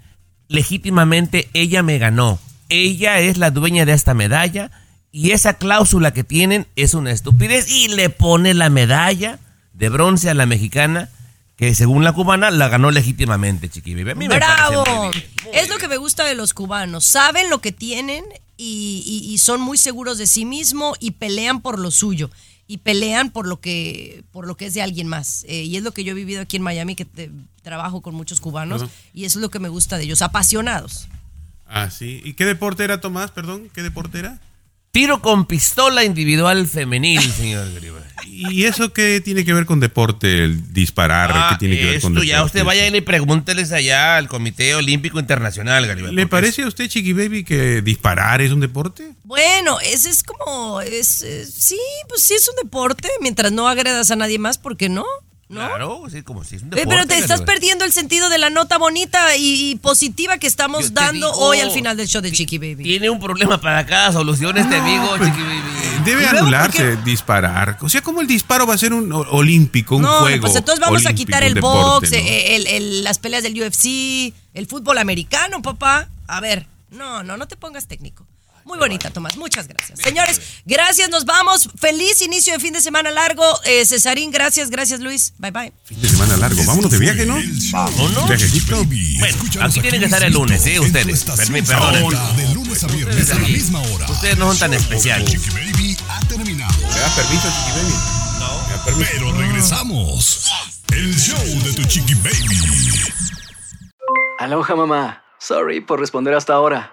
Legítimamente ella me ganó. Ella es la dueña de esta medalla y esa cláusula que tienen es una estupidez y le pone la medalla de bronce a la mexicana que según la cubana la ganó legítimamente, Chiqui Baby. A mí me parece ¡Bravo! muy bien. Es lo que me gusta de los cubanos. Saben lo que tienen y, y- y son muy seguros de sí mismo y pelean por lo suyo. Y pelean por lo que, por lo que es de alguien más. Eh, y es lo que yo he vivido aquí en Miami, que te- trabajo con muchos cubanos. Y eso es lo que me gusta de ellos, apasionados. Ah, sí. ¿Y qué deporte era, Tomás? Perdón, ¿qué deporte era? Tiro con pistola individual femenil, señor Griba. ¿Y eso qué tiene que ver con deporte? El disparar, Ah, ¿qué tiene que ver con esto deporte? ya usted vaya y pregúnteles allá al Comité Olímpico Internacional, Garibay. ¿Le parece a usted, Chiqui Baby, que disparar es un deporte? Bueno, ese es como, es, eh, sí, pues sí es un deporte, mientras no agredas a nadie más, ¿por qué no? ¿No? Claro, sí, como si es un Eh, deporte. pero te estás perdiendo el sentido de la nota bonita y, y positiva que estamos dando digo, hoy al final del show de Chiqui Baby. Tiene un problema para cada solución este amigo, pues, Chiqui Baby. Debe ¿Y luego anularse disparar. O sea, como el disparo va a ser un olímpico, un no, juego. pues entonces vamos a quitar el deporte, box, ¿no? eh, el- el- las peleas del UFC, el fútbol americano, papá. A ver, no, no, no te pongas técnico. Muy bonita, Tomás. Muchas gracias. Señores, gracias, nos vamos. Feliz inicio de fin de semana largo. Eh, Cesarín, gracias, gracias, Luis. Bye, bye. Fin de semana largo. Vámonos de viaje, ¿no? Vámonos. Viajecito. Bueno, aquí tienen que estar el lunes, ¿eh? Ustedes. Permi- Perdón. De lunes a viernes a la misma hora. Ustedes no son tan especiales. Chiqui Baby ha terminado. ¿Me das permiso, Chiqui Baby? No. ¿Me das permiso? Pero regresamos. El show de tu Chiqui Baby. Aloha mamá. Sorry por responder hasta ahora.